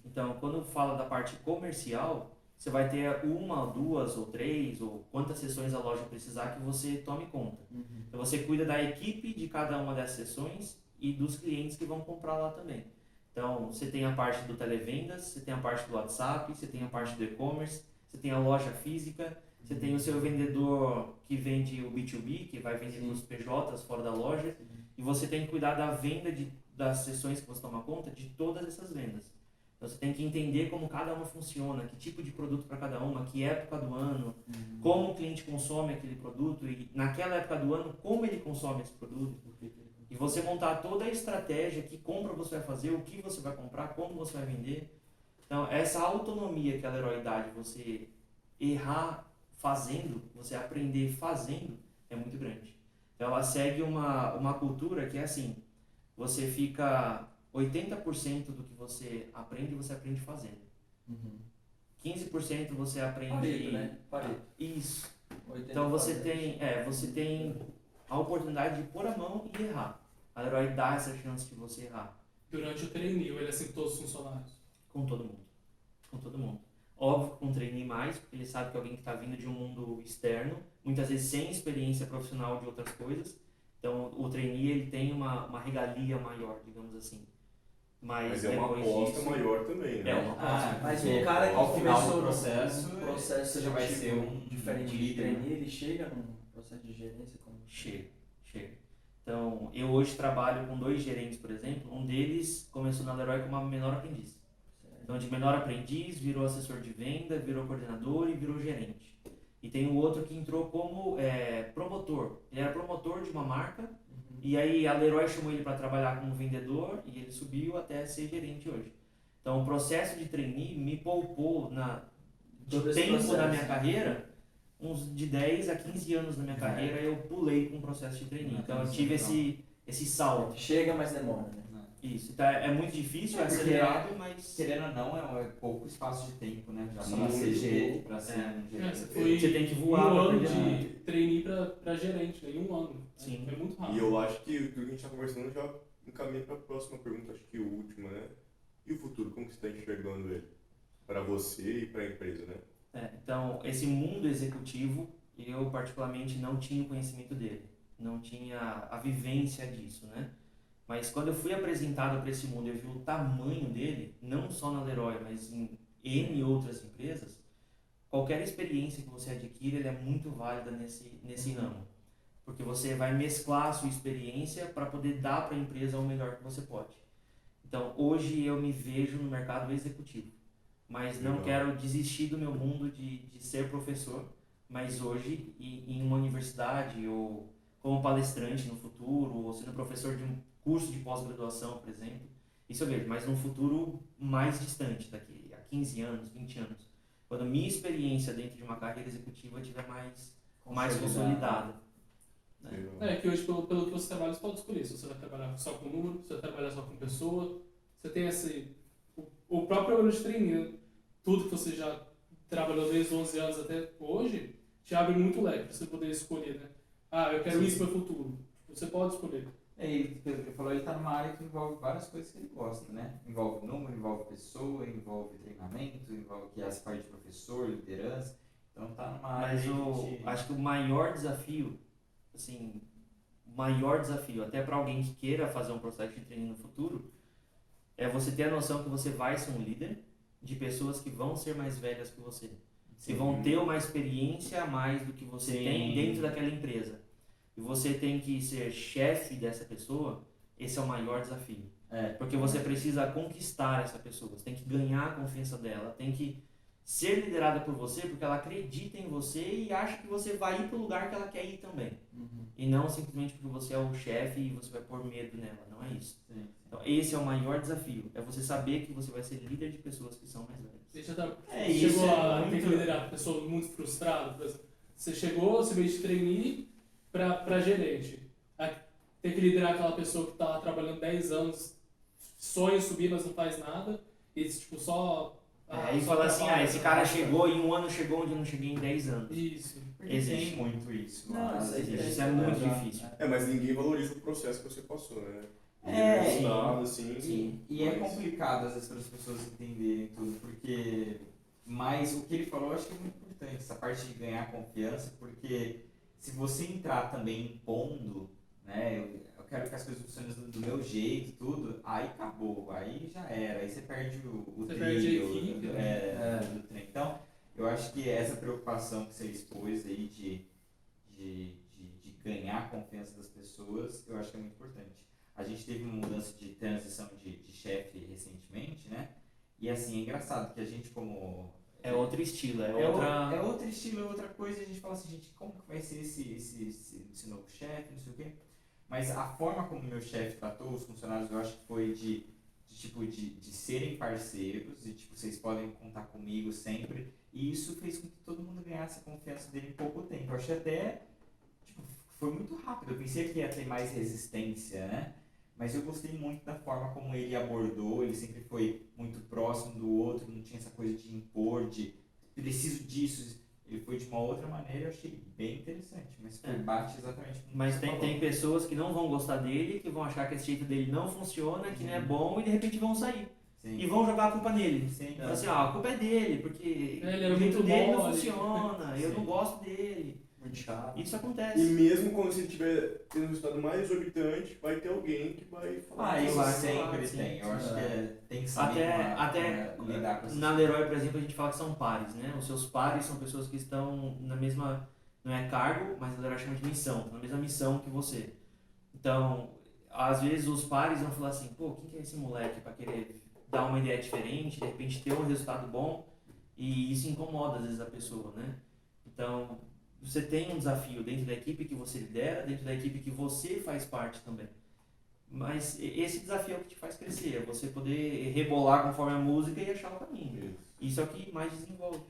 Então, quando fala da parte comercial, você vai ter uma, duas ou três, ou quantas sessões a loja precisar que você tome conta. Uhum. Então você cuida da equipe de cada uma dessas sessões e dos clientes que vão comprar lá também. Então você tem a parte do televendas, você tem a parte do WhatsApp, você tem a parte do e-commerce, você tem a loja física, você tem o seu vendedor que vende o B2B, que vai vender Sim. para os PJs fora da loja, e você tem que cuidar da venda de, das sessões que você toma conta de todas essas vendas. Então você tem que entender como cada uma funciona, que tipo de produto para cada uma, que época do ano, Uhum. como o cliente consome aquele produto e naquela época do ano como ele consome esse produto. E você montar toda a estratégia, que compra você vai fazer, o que você vai comprar, como você vai vender. Então, essa autonomia que a Leroy dá de você errar fazendo, você aprender fazendo, é muito grande. Então, ela segue uma, uma cultura que é assim, você fica 80% do que você aprende, você aprende fazendo. Uhum. 15% você aprende... Pareto, né? Pareto. Isso. 80 Então você tem, é, você tem a oportunidade de pôr a mão e errar. A Leroy dá essa chance de você errar Durante o trainee, ele é assim com todos os funcionários. com todo mundo. Com todo mundo. Óbvio que com um trainee mais, porque ele sabe que é alguém que está vindo de um mundo externo, muitas vezes sem experiência profissional de outras coisas. Então o trainee ele tem uma, uma regalia maior, digamos assim. Mas, Mas é uma aposta disso- maior também, né? É uma aposta. Ah, Mas um cara que ao final começou do processo, num processo você já vai ser um diferente um de líder. trainee, ele chega num processo de gerência como Chega, chega. Então, eu hoje trabalho com dois gerentes, por exemplo. Um deles começou na Leroy como uma menor aprendiz. Então, de menor aprendiz, virou assessor de venda, virou coordenador e virou gerente. E tem o outro que entrou como é, promotor. Ele era promotor de uma marca Uhum. e aí a Leroy chamou ele para trabalhar como vendedor e ele subiu até ser gerente hoje. Então, o processo de trainee me poupou na, Todo esse tempo da minha carreira, uns de 10 a 15 anos da minha É. carreira, eu pulei com o processo de trainee. Então, eu tive é esse, esse salto. Chega, mas demora, né? Isso. Então, é é muito difícil, é É, acelerado, mas Querendo ou não, é, é pouco espaço de tempo, né? Já Sim, para ser muito gerente, pouco. para ser É. um É, gerente. você tem que voar um pra ano de trainee pra, pra gerente, né? Em um ano. Sim. É muito rápido. E eu acho que tudo que a gente está conversando já encaminha para a próxima pergunta, acho que a última, né? E o futuro, como que você está enxergando ele? Para você e para a empresa, né? É, então, esse mundo executivo, eu particularmente não tinha o conhecimento dele, não tinha a vivência disso, né? Mas quando eu fui apresentado para esse mundo, eu vi o tamanho dele, não só na Leroy, mas em N outras empresas, qualquer experiência que você adquire, é muito válida nesse, nesse ramo. Porque você vai mesclar a sua experiência para poder dar para a empresa o melhor que você pode. Então, hoje eu me vejo no mercado executivo mas não Legal. quero desistir do meu mundo de, de ser professor, mas hoje em, em uma universidade ou como palestrante no futuro, ou sendo professor de um curso de pós-graduação, por exemplo, isso eu vejo, mas num futuro mais distante, daqui a 15 anos, 20 anos, quando a minha experiência dentro de uma carreira executiva estiver mais, mais consolidada. né? É que hoje, pelo, pelo que você trabalha, você pode escolher se você vai trabalhar só com número, se você vai trabalhar só com pessoa. Você tem esse. O, o próprio ano de tudo que você já trabalhou desde os 11 anos até hoje, te abre muito leque pra você poder escolher, né? Ah, eu quero Sim. isso para o futuro. Você pode escolher. É, ele, pelo que ele falou, ele está numa área que envolve várias coisas que ele gosta, né? Envolve número, envolve pessoa, envolve treinamento, envolve que é essa parte de professor, liderança. Então tá numa área Mas o, te- acho que o maior desafio, assim, o maior desafio, até para alguém que queira fazer um processo de treino no futuro, é você ter a noção que você vai ser um líder de pessoas que vão ser mais velhas que você. Que vão ter uma experiência a mais do que você Sim. tem dentro daquela empresa. E você tem que ser chefe dessa pessoa, esse é o maior desafio. É, Porque você precisa conquistar essa pessoa, você tem que ganhar a confiança dela, tem que ser liderada por você porque ela acredita em você e acha que você vai ir para o lugar que ela quer ir também. Uhum. E não simplesmente porque você é o chefe e você vai pôr medo nela, não é isso. Sim. Então, esse é o maior desafio, é você saber que você vai ser líder de pessoas que são mais velhas. Você já tá, É, você isso chegou é a muito- liderar pessoa muito frustrada. Você chegou, você veio de trainee pra, pra gerente. A- Ter que liderar aquela pessoa que tá lá trabalhando 10 anos, sonha em subir, mas não faz nada, e tipo, só. É, e só fala assim, ah, esse cara chegou em um ano chegou onde eu não cheguei em 10 anos. Isso. Existe. tem muito isso. Não, aí existe. Isso é muito Exato. difícil. É, mas ninguém valoriza o processo que você passou, né? É, resultado, assim. Sim, e é mas- complicado às vezes para as pessoas entenderem tudo, porque Mas o que ele falou eu acho que é muito importante, essa parte de ganhar confiança, porque se você entrar também impondo, né, eu, eu quero que as coisas funcionem do, do meu jeito, tudo, aí acabou, aí já era, aí você perde o, o Você trilho, perde equipe, é, né? do trem. Então, eu acho que essa preocupação que você expôs aí de, de, de, de ganhar a confiança das pessoas, eu acho que é muito importante. A gente teve uma mudança de transição de, de chefe recentemente, né? E assim, é engraçado que a gente como... É outro estilo, é, É, o- outra. é outro estilo, é outra coisa, a gente fala assim, gente, como que vai ser esse, esse, esse, esse novo chefe, não sei o quê. Mas a forma como o meu chefe tratou os funcionários, eu acho que foi de, de tipo, de, de serem parceiros, e tipo, vocês podem contar comigo sempre. E isso fez com que todo mundo ganhasse a confiança dele em pouco tempo. Eu achei até, tipo, foi muito rápido. Eu pensei que ia ter mais resistência, né? Mas eu gostei muito da forma como ele abordou, ele sempre foi muito próximo do outro, não tinha essa coisa de impor, de preciso disso. Ele foi de uma outra maneira, eu achei bem interessante, mas foi É. bate exatamente com o Mas tem, tem pessoas que não vão gostar dele, que vão achar que esse jeito dele não funciona, que não é bom e de repente vão sair. Sim. E vão jogar a culpa nele. Sim. Fala assim, ah, a culpa é dele, porque Ele era o jeito dele não mole. funciona, eu Sim. não gosto dele. Muito chato. Isso E acontece. mesmo quando você tiver tendo um resultado mais exorbitante, vai ter alguém que vai falar. Ah, isso Vai, sempre tem. Eu acho que é, tem que saber Até, como- até como lidar com essas na Leroy, por exemplo, a gente fala que são pares, né? Os seus pares são pessoas que estão na mesma, não é cargo, mas a Leroy chama de missão, na mesma missão que você. Então, às vezes os pares vão falar assim, pô, quem que é esse moleque para querer dar uma ideia diferente, de repente ter um resultado bom, e isso incomoda às vezes a pessoa, né? Então, você tem um desafio dentro da equipe que você lidera, dentro da equipe que você faz parte também. Mas esse desafio é o que te faz crescer, é você poder rebolar conforme a música e achar o caminho. Isso é o que mais desenvolve.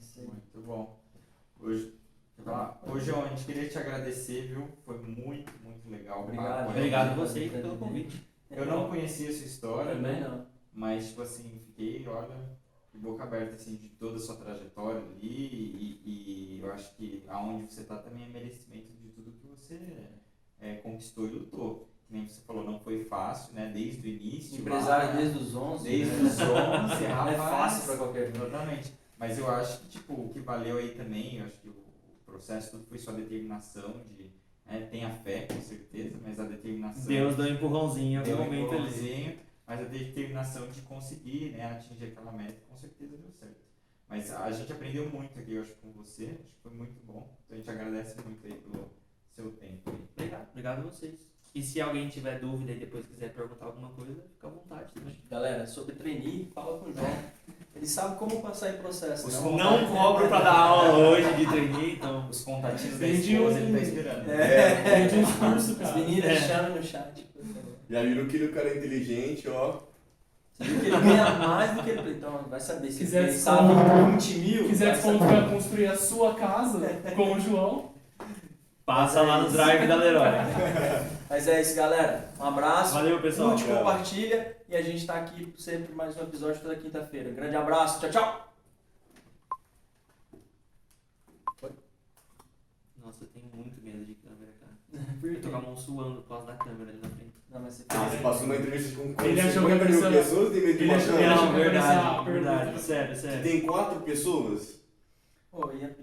Isso. Muito bom. Hoje, falar? Hoje, ó, a gente queria te agradecer, viu? Foi muito, muito legal. Obrigado. Obrigado a você pelo convite. Eu não conhecia essa história, Também né? não. Mas, tipo assim, fiquei, olha, de boca aberta, assim, de toda a sua trajetória ali. E, e eu acho que aonde você tá também é merecimento de tudo que você é, conquistou e lutou. Nem você falou, não foi fácil, né? Desde o início. Empresário lá, desde os 11. Desde né? os 11, Não rapaz. é fácil pra qualquer um. Exatamente. Mas eu acho que, tipo, o que valeu aí também, eu acho que o, processo tudo foi sua determinação de... Né, tem a fé, com certeza, mas a determinação... Deus deu um empurrãozinho em algum um momento ali. Mas a determinação de conseguir né, atingir aquela meta, com certeza deu certo. Mas a gente aprendeu muito aqui, eu acho, com você, acho que foi muito bom. Então a gente agradece muito aí pelo seu tempo aí. Obrigado, obrigado a vocês. E se alguém tiver dúvida e depois quiser perguntar alguma coisa, fica à vontade também. Galera, sobre trainee, fala com o João. Ele sabe como passar em processo. Os né? Não cobro pra dar aula hoje de trainee, então. Os contatinhos da esposa, um- ele tá esperando. É. Tem um discurso, As cara. meninas É. chamam no chat. por favor. Já viram que o cara é inteligente, ó. Você viu que ele ganha mais do que ele. Então, vai saber. Se Quiser ele sabe 20 mil. Se quiser desconto pra construir a sua casa com o João, Passa lá no drive da Leroy. Mas é isso, galera. Um abraço. Valeu, pessoal. Curte, compartilha. E a gente tá aqui sempre mais um episódio toda quinta-feira. Grande abraço. Tchau, tchau. Nossa, eu tenho muito medo de câmera, cara. Eu tô com a mão suando por causa da câmera ali na frente. Não, mas você Ah, você passou uma entrevista com Ele achou que 50 mil apareceu- pessoas tem medo de ele uma achou- câmera? ele achou Não, que ia aparecer verdade, verdade. Sério, sério. tem quatro pessoas? Pô, ia,